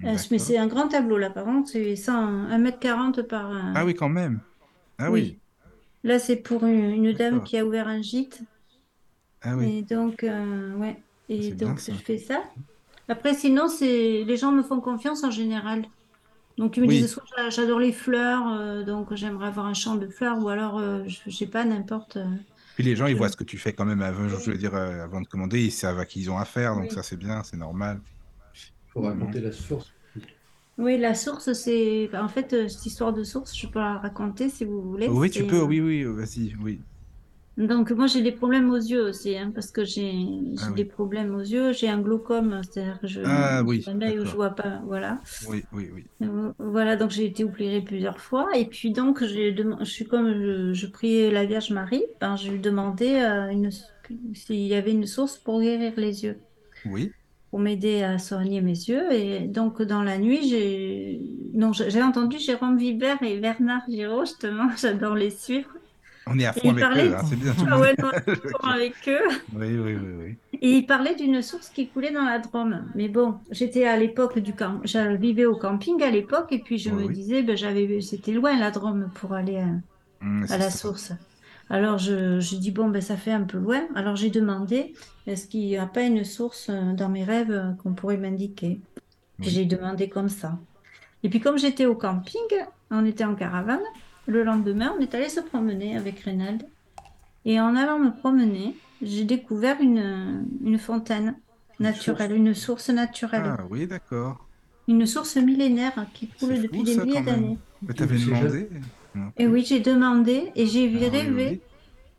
mais c'est un grand tableau là, par contre, c'est 1m40 par. Ah oui, quand même. Ah oui. Là, c'est pour une, dame qui a ouvert un gîte. Ah oui. Et donc, ouais. Et donc, je fais ça. Après, sinon, c'est les gens me font confiance en général. Donc, ils me disent soit j'adore les fleurs, euh, donc j'aimerais avoir un champ de fleurs, ou alors, euh, je sais pas, n'importe. Euh, Puis les gens, ils voient ce que tu fais quand même avant, je veux dire, avant de commander, ils savent à qui ils ont affaire, donc ça, c'est bien, c'est normal. Il faut raconter la source. Oui, la source, c'est. En fait, cette histoire de source, je peux la raconter si vous voulez. Oui, tu peux, oui, oui, vas-y, oui. Donc moi j'ai des problèmes aux yeux aussi, hein, parce que j'ai ah des problèmes aux yeux. J'ai un glaucome, c'est-à-dire que je ah, oui, un œil où je vois pas, voilà. Oui, oui, oui. Euh, voilà, donc j'ai été opérée plusieurs fois, et puis donc je suis comme je, priais la Vierge Marie, ben je lui demandais euh, une... s'il y avait une source pour guérir les yeux. Oui. Pour m'aider à soigner mes yeux, et donc dans la nuit j'ai non j'ai entendu Jérôme Vibert et Bernard Giraud justement, [LAUGHS] j'adore les suivre. On est à fond avec eux, hein, c'est bien. Ah ouais, non, on est à fond avec eux. Oui, oui, oui, oui. Et il parlait d'une source qui coulait dans la Drôme. Mais bon, j'étais à l'époque du camp, je vivais au camping à l'époque, et puis je me disais, ben, j'avais, c'était loin la Drôme pour aller à, mmh, la source. Alors je, je dis bon ben ça fait un peu loin. Alors j'ai demandé est-ce qu'il n'y a pas une source euh, dans mes rêves euh, qu'on pourrait m'indiquer? J'ai demandé comme ça. Et puis comme j'étais au camping, on était en caravane. Le lendemain, on est allé se promener avec Reynald. Et en allant me promener, j'ai découvert une, une fontaine naturelle, une source naturelle. Ah oui, d'accord. Une source millénaire qui coule depuis des milliers d'années. Tu avais demandé Et oui, j'ai demandé et j'ai ah rêvé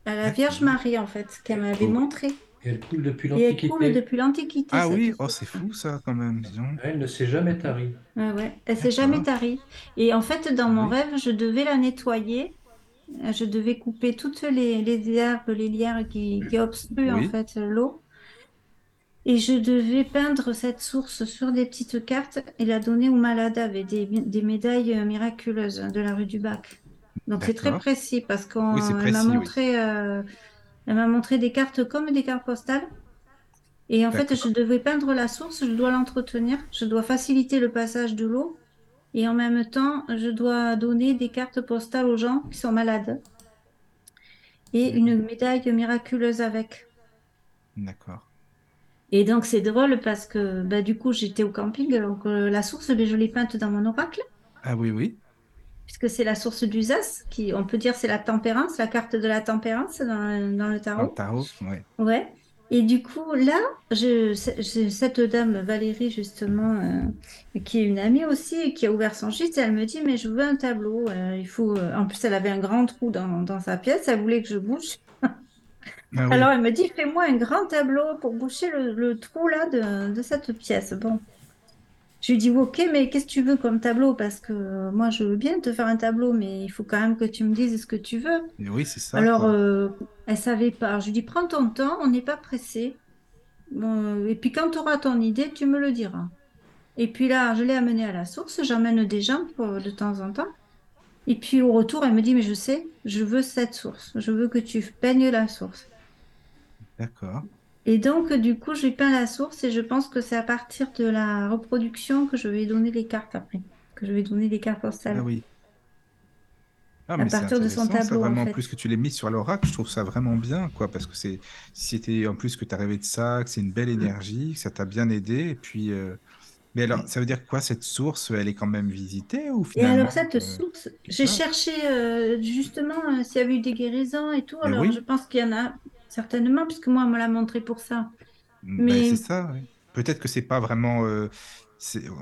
à la Vierge Marie, en fait, qu'elle m'avait montré. Et elle coule depuis l'Antiquité. elle coule depuis l'Antiquité. Ah oui, oh, c'est fou ça quand même, disons. Elle ne s'est jamais tarie. Ouais, ouais. Elle s'est jamais tarie. Et en fait, dans mon rêve, je devais la nettoyer. Je devais couper toutes les, les herbes, les lierres qui, qui obstruent en fait l'eau. Et je devais peindre cette source sur des petites cartes et la donner aux malades avec des, des médailles miraculeuses de la rue du Bac. Donc c'est très précis parce qu'on m'a montré euh, elle m'a montré des cartes comme des cartes postales. Et en fait, je devais peindre la source, je dois l'entretenir, je dois faciliter le passage de l'eau. Et en même temps, je dois donner des cartes postales aux gens qui sont malades. Et une médaille miraculeuse avec. D'accord. Et donc, c'est drôle parce que bah, du coup, j'étais au camping. Donc, euh, la source, ben, je l'ai peinte dans mon oracle. Ah oui, oui puisque c'est la source d'Uzas, qui, on peut dire, c'est la tempérance, la carte de la tempérance dans, dans le tarot. Dans le tarot, ouais. Ouais. Et du coup, là, je, cette dame, Valérie, justement, euh, qui est une amie aussi, et qui a ouvert son gîte, elle me dit, mais je veux un tableau. Euh, il faut... Euh, en plus, elle avait un grand trou dans, dans sa pièce, elle voulait que je bouche. Ah Alors, elle me dit, fais-moi un grand tableau pour boucher le, le trou là de, de, cette pièce. Bon, je lui dis, ok, mais qu'est-ce que tu veux comme tableau? Parce que moi, je veux bien te faire un tableau, mais il faut quand même que tu me dises ce que tu veux. oui, c'est ça. Alors, euh, elle savait pas. Je lui dis, prends ton temps, on n'est pas pressé. et puis, quand tu auras ton idée, tu me le diras. Et puis là, je l'ai amenée à la source, j'emmène des gens de temps en temps. Et puis au retour, elle me dit, mais je sais, je veux cette source. Je veux que tu peignes la source. D'accord. Et donc, du coup, j'ai peint la source et je pense que c'est à partir de la reproduction que je vais donner les cartes après, que je vais donner les cartes postales. Ah oui. Ah, à partir de son tableau. vraiment, en, plus que tu l'aies mis sur l'oracle, je trouve ça vraiment bien, quoi, parce que c'est, si c'était en plus que tu as rêvé de ça, que c'est une belle énergie, que ça t'a bien aidé, et puis. Euh, mais alors, ça veut dire quoi cette source Elle est quand même visitée ou finalement Et alors cette euh, source, j'ai cherché euh, justement s'il y avait eu des guérisons et tout. alors je pense qu'il y en a certainement, puisque moi, on me l'a montré pour ça. Ben, Mais c'est ça. Peut-être que c'est pas vraiment, euh,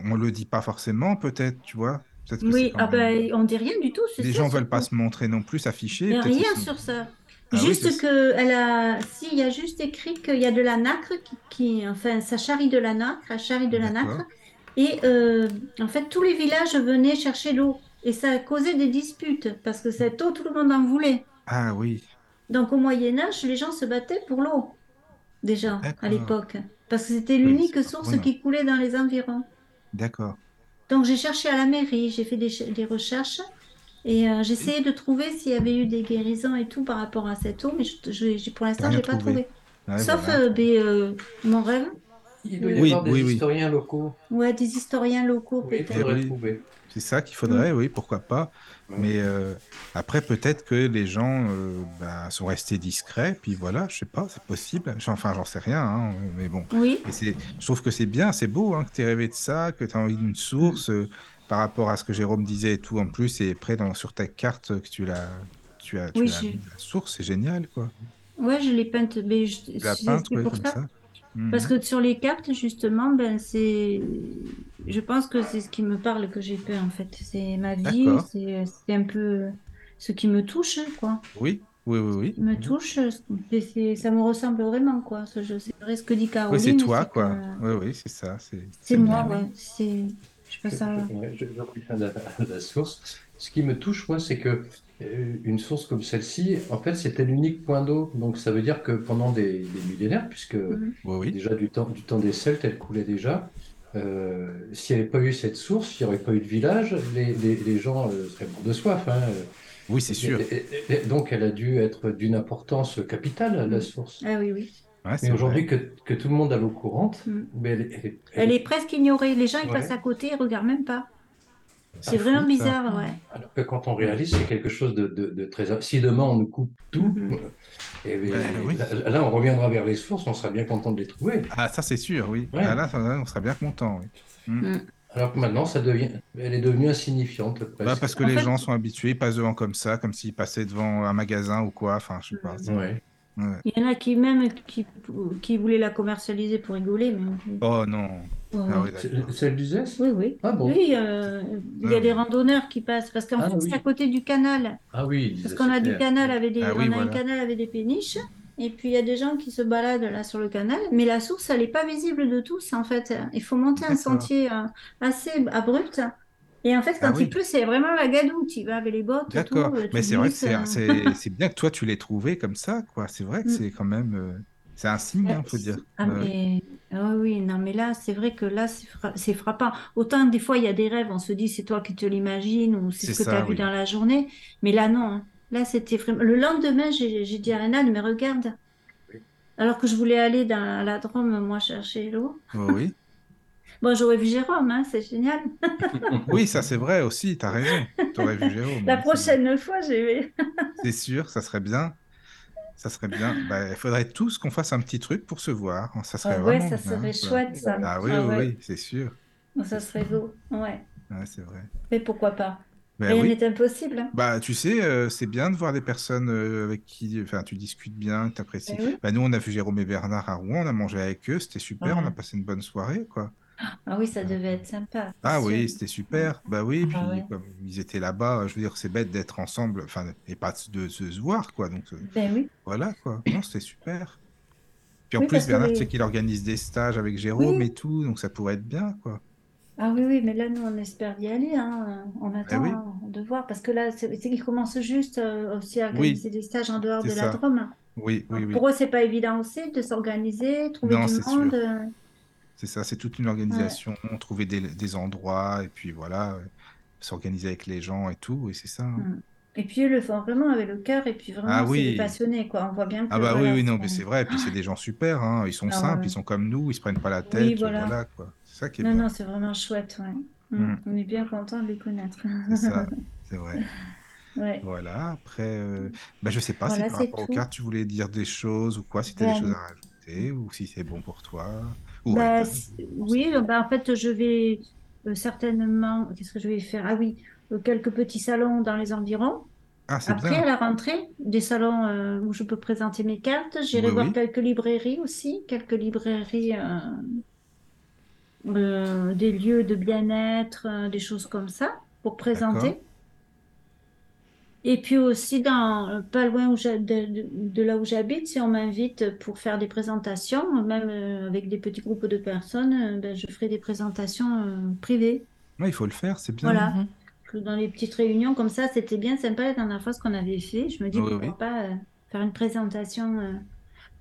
on le dit pas forcément, peut-être, tu vois. oui, ah ben, on dit rien du tout. Les gens veulent pas se montrer non plus, s'afficher. Rien sur ça. Ah juste que elle a, si il y a juste écrit qu'il y a de la nacre qui, enfin, ça charrie de la nacre, ça charrie de la nacre, et euh, en fait tous les villages venaient chercher l'eau et ça a causé des disputes parce que cette eau tout le monde en voulait. Ah oui. Donc au Moyen Âge, les gens se battaient pour l'eau, déjà, à l'époque. Parce que c'était l'unique source qui coulait dans les environs. D'accord. Donc j'ai cherché à la mairie, j'ai fait des, recherches et euh, j'essayais de trouver s'il y avait eu des guérisons et tout par rapport à cette eau, mais je, pour l'instant, je n'ai pas trouvé. Sauf euh, euh, mon rêve. Il doit y avoir des historiens locaux. Ouais, des historiens locaux peut-être. C'est ça qu'il faudrait, mm. oui, pourquoi pas. Mais euh, après, peut-être que les gens euh, bah, sont restés discrets, puis voilà, je sais pas, c'est possible. Enfin, j'en sais rien, hein, mais bon. Oui. je trouve que c'est bien, c'est beau hein, que tu aies rêvé de ça, que tu as envie d'une source euh, par rapport à ce que Jérôme disait et tout. En plus, et près dans, sur ta carte que tu l'as, tu as, tu la source, c'est génial, quoi. Ouais, je l'ai peinte, mais je, peinte, pour ça. Parce mhm. que sur les cartes, justement, ben, c'est, je pense que c'est ce qui me parle que j'ai peint, en fait. C'est ma vie, c'est un peu ce qui me touche, quoi. Oui, oui, oui, oui. me touche, et ça me ressemble vraiment, quoi. Ce jeu, c'est vrai ce que dit Caroline. Oui, c'est toi, quoi. Oui, oui, c'est ça. C'est moi, ouais. C'est, je fais ça. Je, la, [LAUGHS] la source. Ce qui me touche, moi, c'est que euh, une source comme celle-ci, en fait, c'était l'unique point d'eau. Donc, ça veut dire que pendant des, millénaires, puisque mhm. déjà du temps, du temps des Celtes, elle coulait déjà, euh, s'il n'y avait pas eu cette source, il n'y aurait pas eu de village, les, les, gens euh, seraient morts de soif. Hein. Oui, c'est sûr. donc, elle a dû être d'une importance capitale, la mhm. source. Ah oui, oui. mais aujourd'hui, que, que, tout le monde a l'eau courante, mhm. elle, est, presque ignorée. Les gens, ils passent à côté, ils ne regardent même pas. C'est vraiment bizarre, ouais. Alors que quand on réalise, c'est quelque chose de, de, très. Si demain on nous coupe tout, mm-hmm. et eh ben, là, on reviendra vers les sources, on sera bien content de les trouver. Ah, ça c'est sûr, oui. Ah, là, on sera bien content. Oui. Mm. Mm. Alors que maintenant, ça devient, elle est devenue insignifiante. Bah, parce que les gens sont habitués, ils passent devant comme ça, comme s'ils passaient devant un magasin ou quoi. Enfin, je sais pas. Ouais. Il y en a qui même qui, qui voulaient la commercialiser pour rigoler. Mais... Oh non. Ah Celle du ZES Oui, oui. Ah bon Oui, euh, il y a ah des randonneurs qui passent parce qu'en ah fait, c'est à côté du canal. Ah oui. Parce qu'on a du canal avec des, on a un canal avec des péniches. Et puis il y a des gens qui se baladent là sur le canal, mais la source elle n'est pas visible de tous en fait. Il faut monter un sentier euh, assez abrupt et en fait, quand ah il pleut, c'est vraiment la gadoue. Tu vas avec les bottes. D'accord. Euh, mais c'est vrai que c'est bien que toi, tu l'aies trouvé comme ça. quoi. C'est vrai que mm. c'est quand même. C'est un signe, il hein, faut dire. Ah, mais... Ah oui, non, mais là, c'est vrai que là, c'est frappant. Autant, des fois, il y a des rêves, on se dit, c'est toi qui te l'imagines ou c'est ce que tu as vu dans la journée. Mais là, non. Hein. Là, c'était vraiment. Le lendemain, j'ai dit à Renan, mais regarde. Alors que je voulais aller dans la Drôme, moi, chercher l'eau. oui. [LAUGHS] Bon, j'aurais vu Jérôme, hein, c'est génial. [LAUGHS] oui, ça c'est vrai aussi, tu as raison. Tu aurais vu Jérôme. La prochaine fois, j'ai vu. [LAUGHS] c'est sûr, ça serait bien. Ça serait bien. Bah, il faudrait tous qu'on fasse un petit truc pour se voir. Ça serait ouais, ça serait chouette, ça. Ah oui, oui, oui c'est sûr. Ça serait beau, ouais. Ouais, c'est vrai. Mais pourquoi pas? Ben Rien n'est impossible. Hein. Bah, tu sais, euh, c'est bien de voir des personnes euh, avec qui enfin, tu discutes bien, tu apprécies. Ben bah, nous, on a vu Jérôme et Bernard à Rouen, on a mangé avec eux, c'était super, on a passé une bonne soirée, quoi. Ah oui, ça devait être sympa. Ah oui, c'était super. Bah oui, ah puis comme ils étaient là-bas, je veux dire, c'est bête d'être ensemble, enfin, et pas de, se voir, quoi. Donc, euh, ben oui. Voilà, quoi. Non, c'était super. Puis en plus, Bernard, tu sais qu'il organise des stages avec Jérôme et tout, donc ça pourrait être bien, quoi. Ah oui, oui, mais là, nous, on espère y aller. Hein. On ben attend hein, de voir, parce que là, c'est qu'il commence juste euh, aussi à organiser des stages en dehors de la Drôme. Oui, oui, oui. Pour eux, c'est pas évident aussi de s'organiser, trouver du monde. Euh. C'est ça, c'est toute une organisation, trouver des, endroits et puis voilà, euh, s'organiser avec les gens et tout, et c'est ça. Hein. Mm. Et puis ils le font vraiment avec le cœur et puis vraiment ah, oui. c'est des passionnés quoi. On voit bien que Ah bah oui oui non mais c'est vrai et puis c'est des gens super hein. Ils sont ah simples, ils sont comme nous, ils se prennent pas la tête, oui, voilà. quoi. C'est ça qui est Non non, c'est vraiment chouette, ouais. Mm. Mm. On est bien content de les connaître. C'est ça, [LAUGHS] c'est vrai. Ouais. Voilà, après, euh... bah, je sais pas si par rapport aux cartes tu voulais dire des choses ou quoi, si tu as des ben choses à rajouter ou si c'est bon pour toi? Bah, oui, bah, en fait, je vais euh, certainement. Qu'est-ce que je vais faire? Ah oui, euh, quelques petits salons dans les environs. Ah, Après, à la rentrée, des salons euh, où je peux présenter mes cartes. J'irai voir quelques librairies aussi, quelques librairies, des lieux de bien-être, des choses comme ça, pour présenter. Et puis aussi, dans, euh, pas loin où de, là où j'habite, si on m'invite pour faire des présentations, même euh, avec des petits groupes de personnes, euh, ben, je ferai des présentations privées. Oui, il faut le faire, c'est bien. Voilà. Mhm. Dans les petites réunions comme ça, c'était bien sympa la dernière fois ce qu'on avait fait. Je me dis, pourquoi pas faire une présentation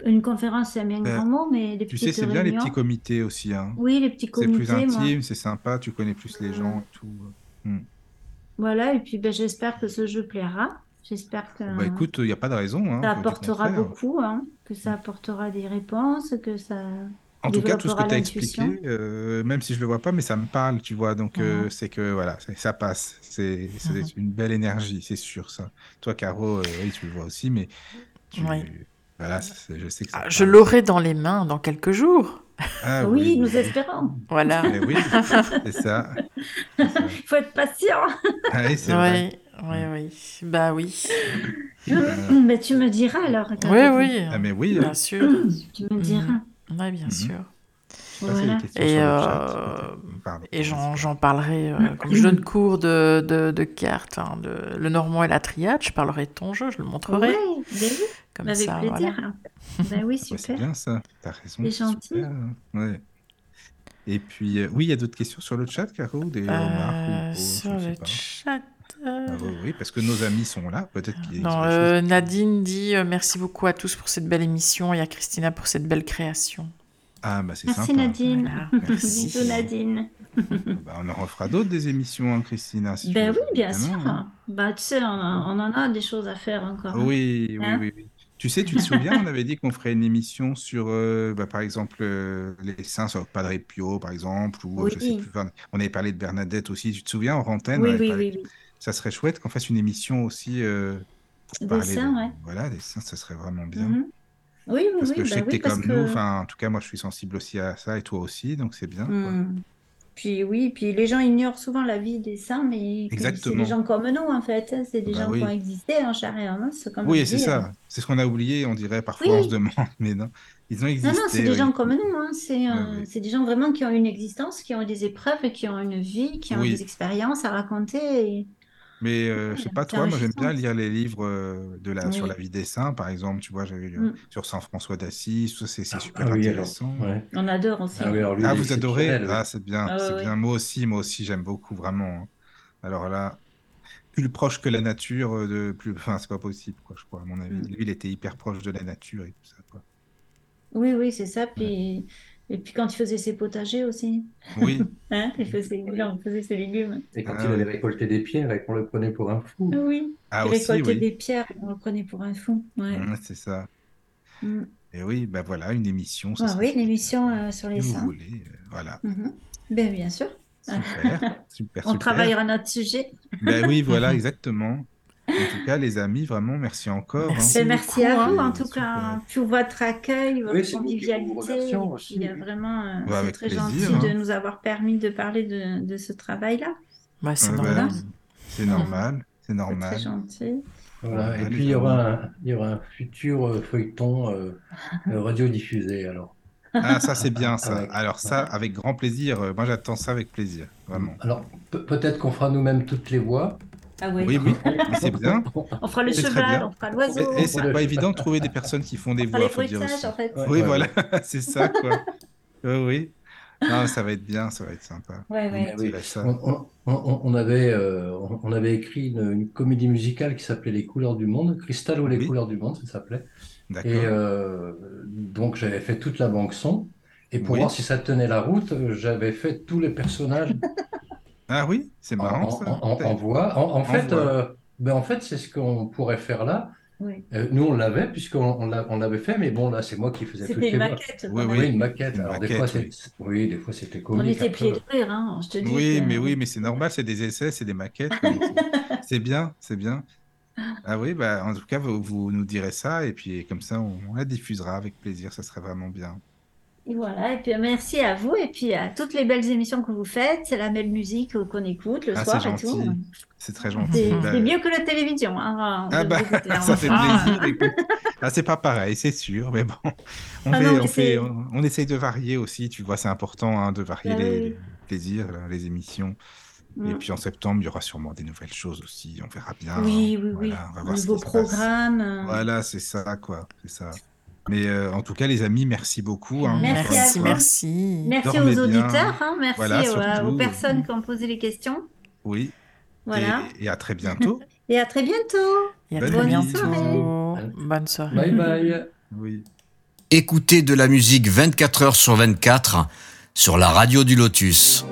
une conférence, c'est un bien ben, grand mot, mais des Tu sais, c'est bien les petits comités aussi. Hein. Oui, les petits comités. C'est plus intime, c'est sympa, tu connais plus les gens et tout. Hmm. Voilà, et puis ben, j'espère que ce jeu plaira. J'espère que Bah écoute, il n'y a pas de raison. Hein, ça apportera beaucoup, hein, que ça apportera des réponses, que ça. En tout cas, tout ce que tu as expliqué, euh, même si je le vois pas, mais ça me parle, tu vois. Donc, euh, c'est que voilà, ça passe. C'est une belle énergie, c'est sûr, ça. Toi, Caro, oui, tu le vois aussi, mais voilà, je sais que ah, Je l'aurai dans les mains dans quelques jours. Ah, oui, nous espérons. Voilà. Eh oui, c'est ça. Il [LAUGHS] faut être patient. Ah oui, c'est vrai. Oui, oui. Bah oui. Mais tu me diras alors. Oui, oui. Ah, mais oui. Bien sûr. Tu me diras. Oui, bien mhm. sûr. Et, euh, et j'en parlerai, euh, comme je donne cours de, de, de cartes, hein, de, le normand et la triade, je parlerai de ton jeu, je le montrerai. Oui, oui. Comme Avec ça, plaisir. Voilà. ben oui, [LAUGHS] super. c'est bien ça, t'as raison. C'est gentil. Ouais. Et puis, euh, oui, il y a d'autres questions sur le chat, Caro des remarques Sur le chat ah oui, parce que nos amis sont là, peut-être euh, Nadine dit merci beaucoup à tous pour cette belle émission et à Christina pour cette belle création. Ah, bah c'est Merci Nadine. [LAUGHS] Merci. Bisous Nadine. [LAUGHS] bah, on en refera d'autres des émissions, hein, Christina. ben oui, bien sûr. Hein. Bah, tu sais, on, en a des choses à faire encore. Hein. Oui, oui, oui, Tu sais, tu te souviens, on avait dit qu'on ferait une émission sur, euh, bah, par exemple, euh, les saints sur Padre Pio, par exemple, ou je sais plus. on avait parlé de Bernadette aussi. Tu te souviens, en rantaine Oui, oui, oui, Ça serait chouette qu'on fasse une émission aussi. Euh, des saints, ouais. Voilà, des saints, ça serait vraiment bien. Mm-hmm. Oui, oui, Parce que je sais bah que tu es comme nous, enfin, en tout cas, moi, je suis sensible aussi à ça, et toi aussi, donc c'est bien. Mmh. Puis oui, puis les gens ignorent souvent la vie des saints, mais c'est des gens comme nous, en fait. Hein. C'est des bah gens qui ont existé en chair et en os, comme Oui, c'est ça. C'est ce qu'on a oublié, on dirait parfois, on se demande, [LAUGHS] mais non, ils ont existé. Non, non, c'est des gens comme nous. Hein. C'est des gens vraiment qui ont une existence, qui ont des épreuves, qui ont une vie, qui ont des expériences à raconter. Mais euh, je sais pas toi, moi j'aime bien lire les livres euh, de la, sur la vie des saints, par exemple. Tu vois, j'avais lu mm. sur Saint François d'Assise, c'est ah, super ah intéressant. On adore aussi. Ah, ah vous adorez? Ah, c'est bien, ah, c'est bien. Moi aussi, moi aussi, j'aime beaucoup, vraiment. Hein. Alors là, plus proche que la nature, euh, de plus, enfin, c'est pas possible, quoi, je crois, à mon avis. Mm. Lui, il était hyper proche de la nature et tout ça, quoi. Oui, oui, c'est ça. Puis. Et puis quand il faisait ses potagers aussi. Oui. [LAUGHS] hein il, faisait, il faisait ses légumes. Et quand il allait récolter des pierres et qu'on le prenait pour un fou. Oui. Ah, il récoltait des pierres et on le prenait pour un fou. Ouais. Mmh, c'est ça. Mmh. Et oui, ben voilà, une émission. Ah, oui, une émission euh, sur les saints. Vous voulez, euh, voilà. Mmh. Ben, bien sûr. Super, [LAUGHS] super, On travaillera notre sujet. Ben oui, voilà, [LAUGHS] exactement. En tout cas, les amis, vraiment, merci encore. Merci, hein. merci à vous, en tout cas, pour votre accueil, votre convivialité. Il y a vraiment, euh, bah, c'est très gentil de hein. nous avoir permis de parler de, de ce travail-là. Bah, c'est normal. C'est normal, c'est normal. Très gentil. Voilà. Et puis il y aura un, il y aura un futur euh, feuilleton euh, [LAUGHS] radiodiffusé alors. Ah, ça c'est bien ça. Alors ça, avec grand plaisir. Moi j'attends ça avec plaisir, vraiment. Alors peut-être qu'on fera nous-mêmes toutes les voix. Ah oui, [LAUGHS] oui, c'est bien. On fera le cheval, on fera l'oiseau. Et, c'est pas évident de trouver des personnes qui font des voix. faut dire aussi. En fait. Oui, voilà, [LAUGHS] c'est ça, quoi. oui, oui. Non, ça va être bien, ça va être sympa. Ouais, ouais. Oui. On, on, on, avait, euh, on avait écrit une, une, comédie musicale qui s'appelait Les couleurs du monde, Cristal ou les couleurs du monde, ça s'appelait. Et euh, donc j'avais fait toute la banque son. Et pour voir si ça tenait la route, j'avais fait tous les personnages Ah oui, c'est marrant. En, ça, voix. En, fait, euh, ben en fait c'est ce qu'on pourrait faire là. Euh, nous, on l'avait, puisqu'on on l'avait fait, mais bon, là, c'est moi qui faisais toutes les voix. C'était oui, oui, une maquette. Alors, des fois, oui, des fois, c'était comique. On était pieds de rire, hein, je te dis. Oui, mais oui, mais c'est normal, c'est des essais, c'est des maquettes. [LAUGHS] c'est bien, c'est bien. Ah oui, bah, en tout cas, vous, vous, nous direz ça, et puis comme ça, on, on la diffusera avec plaisir, ça serait vraiment bien. Et voilà, et puis merci à vous et puis à toutes les belles émissions que vous faites. C'est la belle musique qu'on écoute le ah, soir et tout. C'est très gentil. C'est bah, mieux que la télévision. Hein, ah bah, [LAUGHS] ça fait plaisir. ah, c'est pas pareil, c'est sûr, mais bon, on, ah on, fait, on, essaye de varier aussi. Tu vois, c'est important hein, de varier bah les, plaisirs, les émissions. Et mm. puis en septembre, il y aura sûrement des nouvelles choses aussi. On verra bien. Oui, oui, oui. On va voir Nouveaux programmes. Voilà, c'est ça, quoi. C'est ça. Mais euh, en tout cas, les amis, merci beaucoup. Hein, merci, merci. Merci aux auditeurs, hein, merci aux, personnes qui ont posé les questions. Oui. Voilà. Et, à très bientôt. [LAUGHS] et à très bientôt. Et à très Bonne bientôt. Soirée. Bonne soirée. Bye bye. Oui. Écoutez de la musique 24 heures sur 24 sur la radio du Lotus.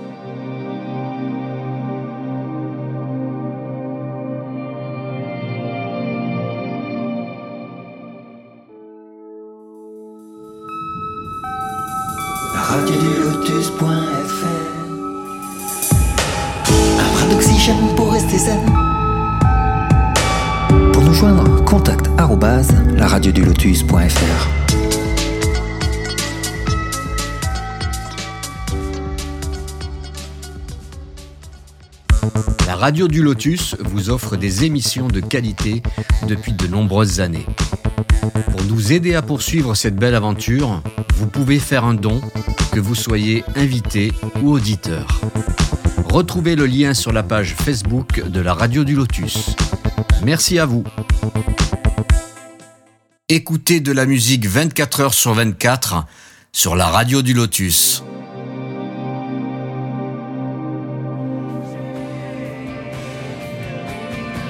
La radio du Lotus vous offre des émissions de qualité depuis de nombreuses années. Pour nous aider à poursuivre cette belle aventure, vous pouvez faire un don, que vous soyez invité ou auditeur. Retrouvez le lien sur la page Facebook de la radio du Lotus. Merci à vous. Écoutez de la musique 24 heures sur 24 sur la radio du Lotus.